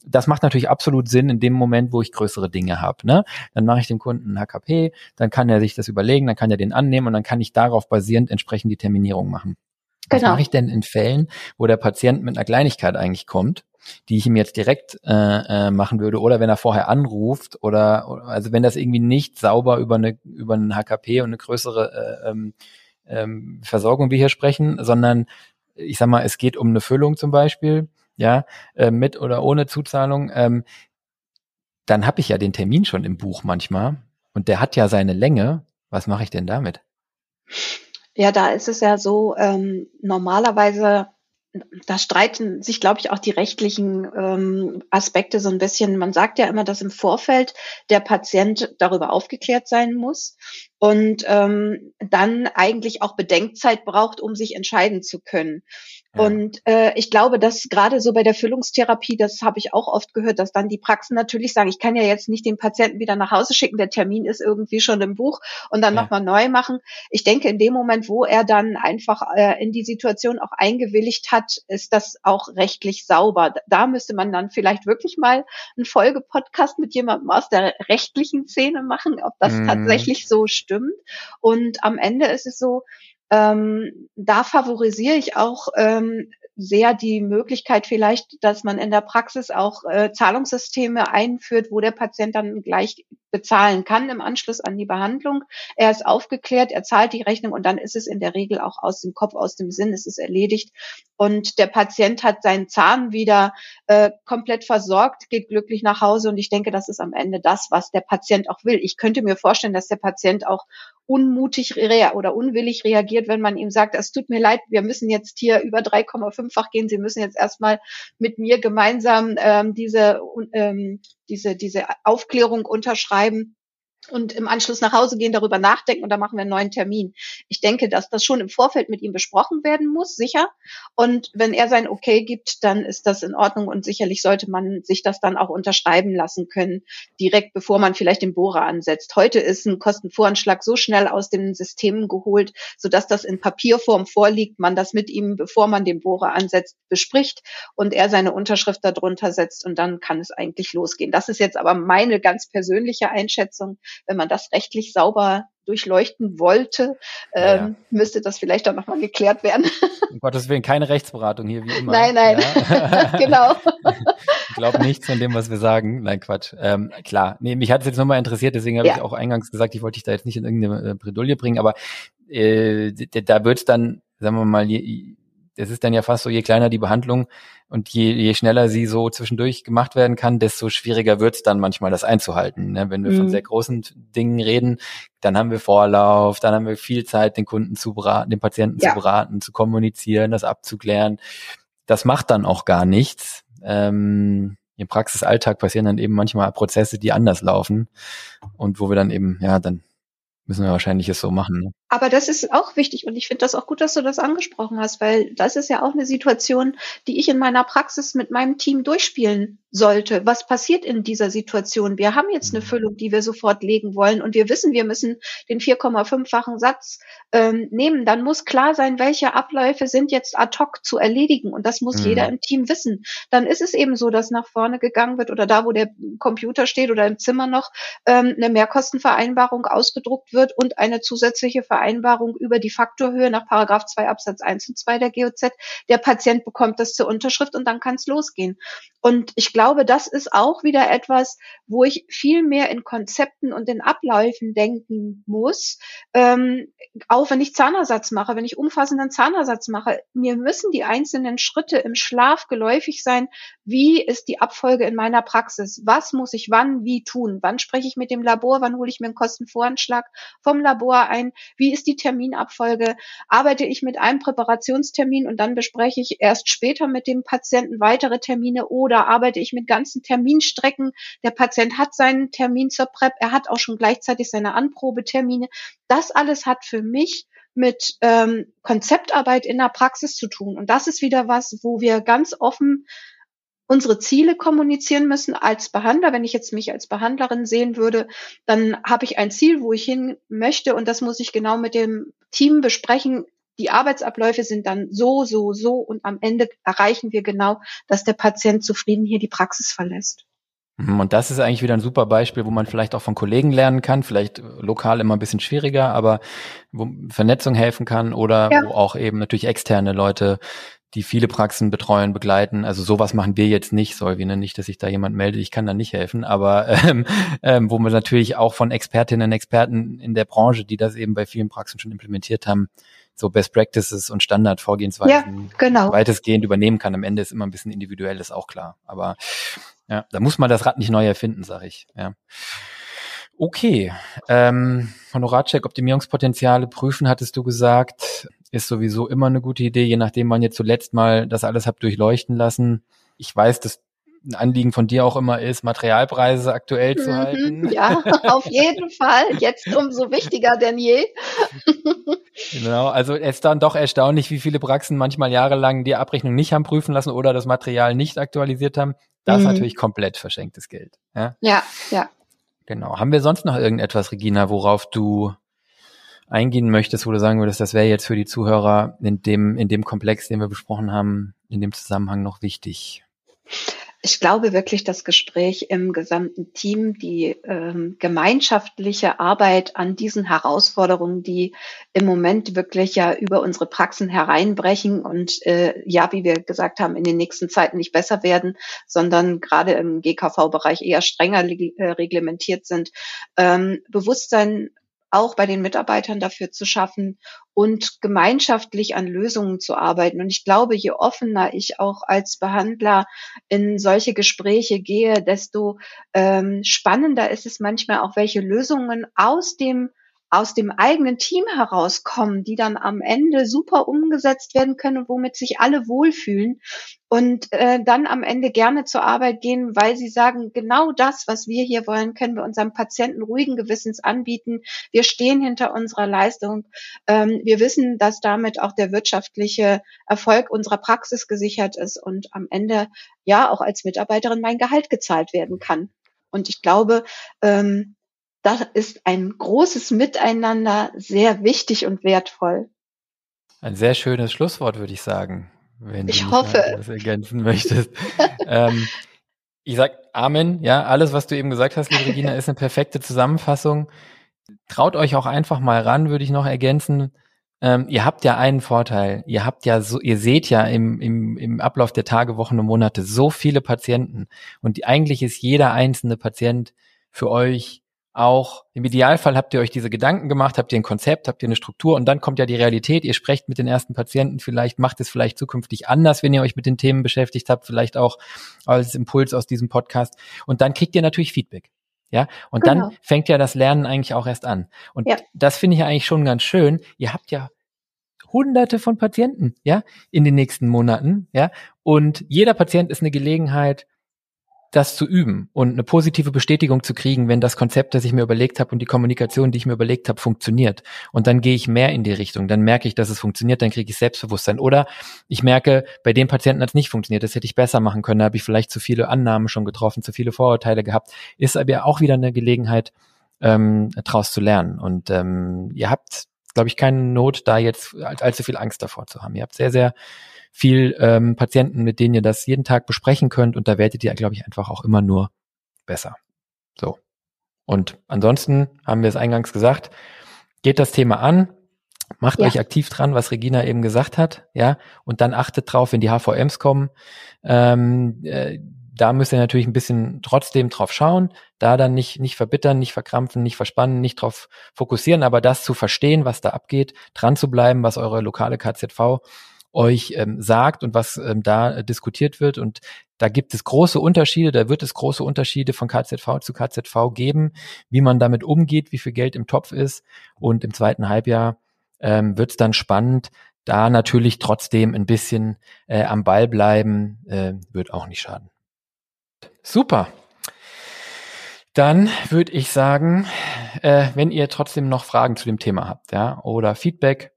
das macht natürlich absolut Sinn in dem Moment, wo ich größere Dinge habe. Ne? Dann mache ich dem Kunden ein HKP, dann kann er sich das überlegen, dann kann er den annehmen und dann kann ich darauf basierend entsprechend die Terminierung machen. Was genau. mache ich denn in Fällen, wo der Patient mit einer Kleinigkeit eigentlich kommt die ich ihm jetzt direkt äh, äh, machen würde oder wenn er vorher anruft oder also wenn das irgendwie nicht sauber über eine über einen HKP und eine größere äh, ähm, ähm, Versorgung wir hier sprechen, sondern ich sag mal, es geht um eine Füllung zum Beispiel, ja, äh, mit oder ohne Zuzahlung, ähm, dann habe ich ja den Termin schon im Buch manchmal und der hat ja seine Länge. Was mache ich denn damit? Ja, da ist es ja so, ähm, normalerweise da streiten sich, glaube ich, auch die rechtlichen ähm, Aspekte so ein bisschen. Man sagt ja immer, dass im Vorfeld der Patient darüber aufgeklärt sein muss und ähm, dann eigentlich auch Bedenkzeit braucht, um sich entscheiden zu können. Und äh, ich glaube, dass gerade so bei der Füllungstherapie, das habe ich auch oft gehört, dass dann die Praxen natürlich sagen, ich kann ja jetzt nicht den Patienten wieder nach Hause schicken, der Termin ist irgendwie schon im Buch und dann ja. nochmal neu machen. Ich denke, in dem Moment, wo er dann einfach äh, in die Situation auch eingewilligt hat, ist das auch rechtlich sauber. Da müsste man dann vielleicht wirklich mal einen Folgepodcast mit jemandem aus der rechtlichen Szene machen, ob das mhm. tatsächlich so stimmt. Und am Ende ist es so, ähm, da favorisiere ich auch ähm, sehr die Möglichkeit vielleicht, dass man in der Praxis auch äh, Zahlungssysteme einführt, wo der Patient dann gleich bezahlen kann im Anschluss an die Behandlung. Er ist aufgeklärt, er zahlt die Rechnung und dann ist es in der Regel auch aus dem Kopf, aus dem Sinn, es ist erledigt. Und der Patient hat seinen Zahn wieder äh, komplett versorgt, geht glücklich nach Hause und ich denke, das ist am Ende das, was der Patient auch will. Ich könnte mir vorstellen, dass der Patient auch unmutig oder unwillig reagiert, wenn man ihm sagt, es tut mir leid, wir müssen jetzt hier über 3,5-fach gehen, Sie müssen jetzt erstmal mit mir gemeinsam ähm, diese, ähm, diese, diese Aufklärung unterschreiben und im Anschluss nach Hause gehen, darüber nachdenken und dann machen wir einen neuen Termin. Ich denke, dass das schon im Vorfeld mit ihm besprochen werden muss, sicher. Und wenn er sein Okay gibt, dann ist das in Ordnung und sicherlich sollte man sich das dann auch unterschreiben lassen können, direkt bevor man vielleicht den Bohrer ansetzt. Heute ist ein Kostenvoranschlag so schnell aus den Systemen geholt, sodass das in Papierform vorliegt, man das mit ihm, bevor man den Bohrer ansetzt, bespricht und er seine Unterschrift darunter setzt und dann kann es eigentlich losgehen. Das ist jetzt aber meine ganz persönliche Einschätzung wenn man das rechtlich sauber durchleuchten wollte, ähm, ja. müsste das vielleicht auch nochmal geklärt werden. Um Gottes Willen, keine Rechtsberatung hier wie immer. Nein, nein, ja. genau. ich glaube nichts von dem, was wir sagen. Nein, Quatsch. Ähm, klar, nee, mich hat es jetzt nochmal interessiert, deswegen habe ich auch eingangs gesagt, ich wollte dich da jetzt nicht in irgendeine äh, Bredouille bringen, aber äh, da wird es dann, sagen wir mal, je, es ist dann ja fast so, je kleiner die Behandlung und je, je schneller sie so zwischendurch gemacht werden kann, desto schwieriger wird es dann manchmal, das einzuhalten. Ne? Wenn wir mhm. von sehr großen Dingen reden, dann haben wir Vorlauf, dann haben wir viel Zeit, den Kunden zu beraten, den Patienten ja. zu beraten, zu kommunizieren, das abzuklären. Das macht dann auch gar nichts. Ähm, Im Praxisalltag passieren dann eben manchmal Prozesse, die anders laufen und wo wir dann eben, ja, dann müssen wir wahrscheinlich es so machen. Ne? Aber das ist auch wichtig und ich finde das auch gut, dass du das angesprochen hast, weil das ist ja auch eine Situation, die ich in meiner Praxis mit meinem Team durchspielen sollte. Was passiert in dieser Situation? Wir haben jetzt eine mhm. Füllung, die wir sofort legen wollen und wir wissen, wir müssen den 4,5-fachen Satz ähm, nehmen. Dann muss klar sein, welche Abläufe sind jetzt ad hoc zu erledigen und das muss mhm. jeder im Team wissen. Dann ist es eben so, dass nach vorne gegangen wird oder da, wo der Computer steht oder im Zimmer noch ähm, eine Mehrkostenvereinbarung ausgedruckt wird und eine zusätzliche Vereinbarung Vereinbarung über die Faktorhöhe nach Paragraph 2 Absatz 1 und 2 der GOZ. Der Patient bekommt das zur Unterschrift und dann kann es losgehen. Und ich glaube, das ist auch wieder etwas, wo ich viel mehr in Konzepten und in Abläufen denken muss. Ähm, auch wenn ich Zahnersatz mache, wenn ich umfassenden Zahnersatz mache, mir müssen die einzelnen Schritte im Schlaf geläufig sein. Wie ist die Abfolge in meiner Praxis? Was muss ich wann, wie tun? Wann spreche ich mit dem Labor? Wann hole ich mir einen Kostenvoranschlag vom Labor ein? Wie ist die Terminabfolge? Arbeite ich mit einem Präparationstermin und dann bespreche ich erst später mit dem Patienten weitere Termine oder arbeite ich mit ganzen Terminstrecken? Der Patient hat seinen Termin zur PrEP, er hat auch schon gleichzeitig seine Anprobetermine. Das alles hat für mich mit ähm, Konzeptarbeit in der Praxis zu tun. Und das ist wieder was, wo wir ganz offen unsere Ziele kommunizieren müssen als Behandler. Wenn ich jetzt mich als Behandlerin sehen würde, dann habe ich ein Ziel, wo ich hin möchte und das muss ich genau mit dem Team besprechen. Die Arbeitsabläufe sind dann so, so, so und am Ende erreichen wir genau, dass der Patient zufrieden hier die Praxis verlässt. Mhm, und das ist eigentlich wieder ein super Beispiel, wo man vielleicht auch von Kollegen lernen kann, vielleicht lokal immer ein bisschen schwieriger, aber wo Vernetzung helfen kann oder ja. wo auch eben natürlich externe Leute die viele Praxen betreuen, begleiten. Also sowas machen wir jetzt nicht, Solvi, ne? nicht, dass sich da jemand meldet, ich kann da nicht helfen, aber ähm, ähm, wo man natürlich auch von Expertinnen und Experten in der Branche, die das eben bei vielen Praxen schon implementiert haben, so Best Practices und Standardvorgehensweisen ja, genau. weitestgehend übernehmen kann. Am Ende ist immer ein bisschen individuell, ist auch klar. Aber ja, da muss man das Rad nicht neu erfinden, sag ich. Ja. Okay, ähm, Honorarcheck, Optimierungspotenziale prüfen, hattest du gesagt ist sowieso immer eine gute Idee, je nachdem man jetzt zuletzt mal das alles hat durchleuchten lassen. Ich weiß, dass ein Anliegen von dir auch immer ist, Materialpreise aktuell zu mhm, halten. Ja, auf jeden Fall. Jetzt umso wichtiger denn je. genau, also es ist dann doch erstaunlich, wie viele Praxen manchmal jahrelang die Abrechnung nicht haben prüfen lassen oder das Material nicht aktualisiert haben. Das mhm. ist natürlich komplett verschenktes Geld. Ja, ja. ja. Genau. Haben wir sonst noch irgendetwas, Regina, worauf du eingehen möchtest, wo du sagen würdest, das wäre jetzt für die Zuhörer in dem, in dem Komplex, den wir besprochen haben, in dem Zusammenhang noch wichtig? Ich glaube wirklich, das Gespräch im gesamten Team, die ähm, gemeinschaftliche Arbeit an diesen Herausforderungen, die im Moment wirklich ja über unsere Praxen hereinbrechen und äh, ja, wie wir gesagt haben, in den nächsten Zeiten nicht besser werden, sondern gerade im GKV-Bereich eher strenger äh, reglementiert sind. Ähm, Bewusstsein auch bei den Mitarbeitern dafür zu schaffen und gemeinschaftlich an Lösungen zu arbeiten. Und ich glaube, je offener ich auch als Behandler in solche Gespräche gehe, desto ähm, spannender ist es manchmal auch, welche Lösungen aus dem aus dem eigenen Team herauskommen, die dann am Ende super umgesetzt werden können, womit sich alle wohlfühlen und äh, dann am Ende gerne zur Arbeit gehen, weil sie sagen, genau das, was wir hier wollen, können wir unserem Patienten ruhigen Gewissens anbieten. Wir stehen hinter unserer Leistung. Ähm, wir wissen, dass damit auch der wirtschaftliche Erfolg unserer Praxis gesichert ist und am Ende ja auch als Mitarbeiterin mein Gehalt gezahlt werden kann. Und ich glaube, ähm, das ist ein großes Miteinander, sehr wichtig und wertvoll. Ein sehr schönes Schlusswort, würde ich sagen, wenn ich du hoffe. das ergänzen möchtest. ähm, ich sag Amen. Ja, alles, was du eben gesagt hast, liebe Regina, ist eine perfekte Zusammenfassung. Traut euch auch einfach mal ran, würde ich noch ergänzen. Ähm, ihr habt ja einen Vorteil. Ihr habt ja so, ihr seht ja im, im, im Ablauf der Tage, Wochen und Monate so viele Patienten. Und die, eigentlich ist jeder einzelne Patient für euch auch im Idealfall habt ihr euch diese Gedanken gemacht, habt ihr ein Konzept, habt ihr eine Struktur und dann kommt ja die Realität. Ihr sprecht mit den ersten Patienten, vielleicht macht es vielleicht zukünftig anders, wenn ihr euch mit den Themen beschäftigt habt, vielleicht auch als Impuls aus diesem Podcast. Und dann kriegt ihr natürlich Feedback. Ja, und genau. dann fängt ja das Lernen eigentlich auch erst an. Und ja. das finde ich eigentlich schon ganz schön. Ihr habt ja hunderte von Patienten, ja, in den nächsten Monaten, ja. Und jeder Patient ist eine Gelegenheit, das zu üben und eine positive Bestätigung zu kriegen, wenn das Konzept, das ich mir überlegt habe und die Kommunikation, die ich mir überlegt habe, funktioniert. Und dann gehe ich mehr in die Richtung. Dann merke ich, dass es funktioniert, dann kriege ich Selbstbewusstsein. Oder ich merke, bei dem Patienten hat es nicht funktioniert, das hätte ich besser machen können, da habe ich vielleicht zu viele Annahmen schon getroffen, zu viele Vorurteile gehabt. Ist aber auch wieder eine Gelegenheit, ähm, daraus zu lernen. Und ähm, ihr habt, glaube ich, keine Not, da jetzt allzu viel Angst davor zu haben. Ihr habt sehr, sehr viel ähm, Patienten, mit denen ihr das jeden Tag besprechen könnt und da werdet ihr, glaube ich, einfach auch immer nur besser. So. Und ansonsten haben wir es eingangs gesagt, geht das Thema an, Macht ja. euch aktiv dran, was Regina eben gesagt hat, ja, und dann achtet drauf, wenn die HVMs kommen. Ähm, äh, da müsst ihr natürlich ein bisschen trotzdem drauf schauen, da dann nicht, nicht verbittern, nicht verkrampfen, nicht verspannen, nicht drauf fokussieren, aber das zu verstehen, was da abgeht, dran zu bleiben, was eure lokale KZV euch ähm, sagt und was ähm, da äh, diskutiert wird. Und da gibt es große Unterschiede, da wird es große Unterschiede von KZV zu KZV geben, wie man damit umgeht, wie viel Geld im Topf ist. Und im zweiten Halbjahr ähm, wird es dann spannend. Da natürlich trotzdem ein bisschen äh, am Ball bleiben, äh, wird auch nicht schaden. Super. Dann würde ich sagen, äh, wenn ihr trotzdem noch Fragen zu dem Thema habt, ja, oder Feedback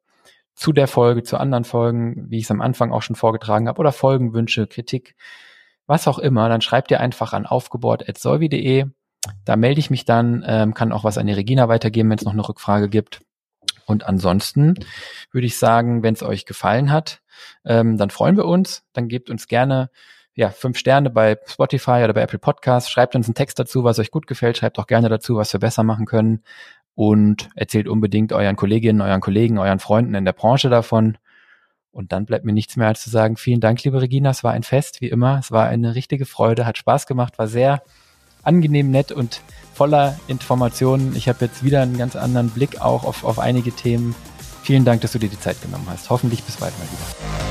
zu der Folge, zu anderen Folgen, wie ich es am Anfang auch schon vorgetragen habe, oder Folgenwünsche, Kritik, was auch immer, dann schreibt ihr einfach an aufgebohrt.solvi.de. Da melde ich mich dann, ähm, kann auch was an die Regina weitergeben, wenn es noch eine Rückfrage gibt. Und ansonsten würde ich sagen, wenn es euch gefallen hat, ähm, dann freuen wir uns. Dann gebt uns gerne ja, fünf Sterne bei Spotify oder bei Apple Podcasts. Schreibt uns einen Text dazu, was euch gut gefällt. Schreibt auch gerne dazu, was wir besser machen können und erzählt unbedingt euren Kolleginnen, euren Kollegen, euren Freunden in der Branche davon. Und dann bleibt mir nichts mehr als zu sagen, vielen Dank, liebe Regina, es war ein Fest, wie immer. Es war eine richtige Freude, hat Spaß gemacht, war sehr angenehm nett und voller Informationen. Ich habe jetzt wieder einen ganz anderen Blick auch auf, auf einige Themen. Vielen Dank, dass du dir die Zeit genommen hast. Hoffentlich bis bald mal wieder.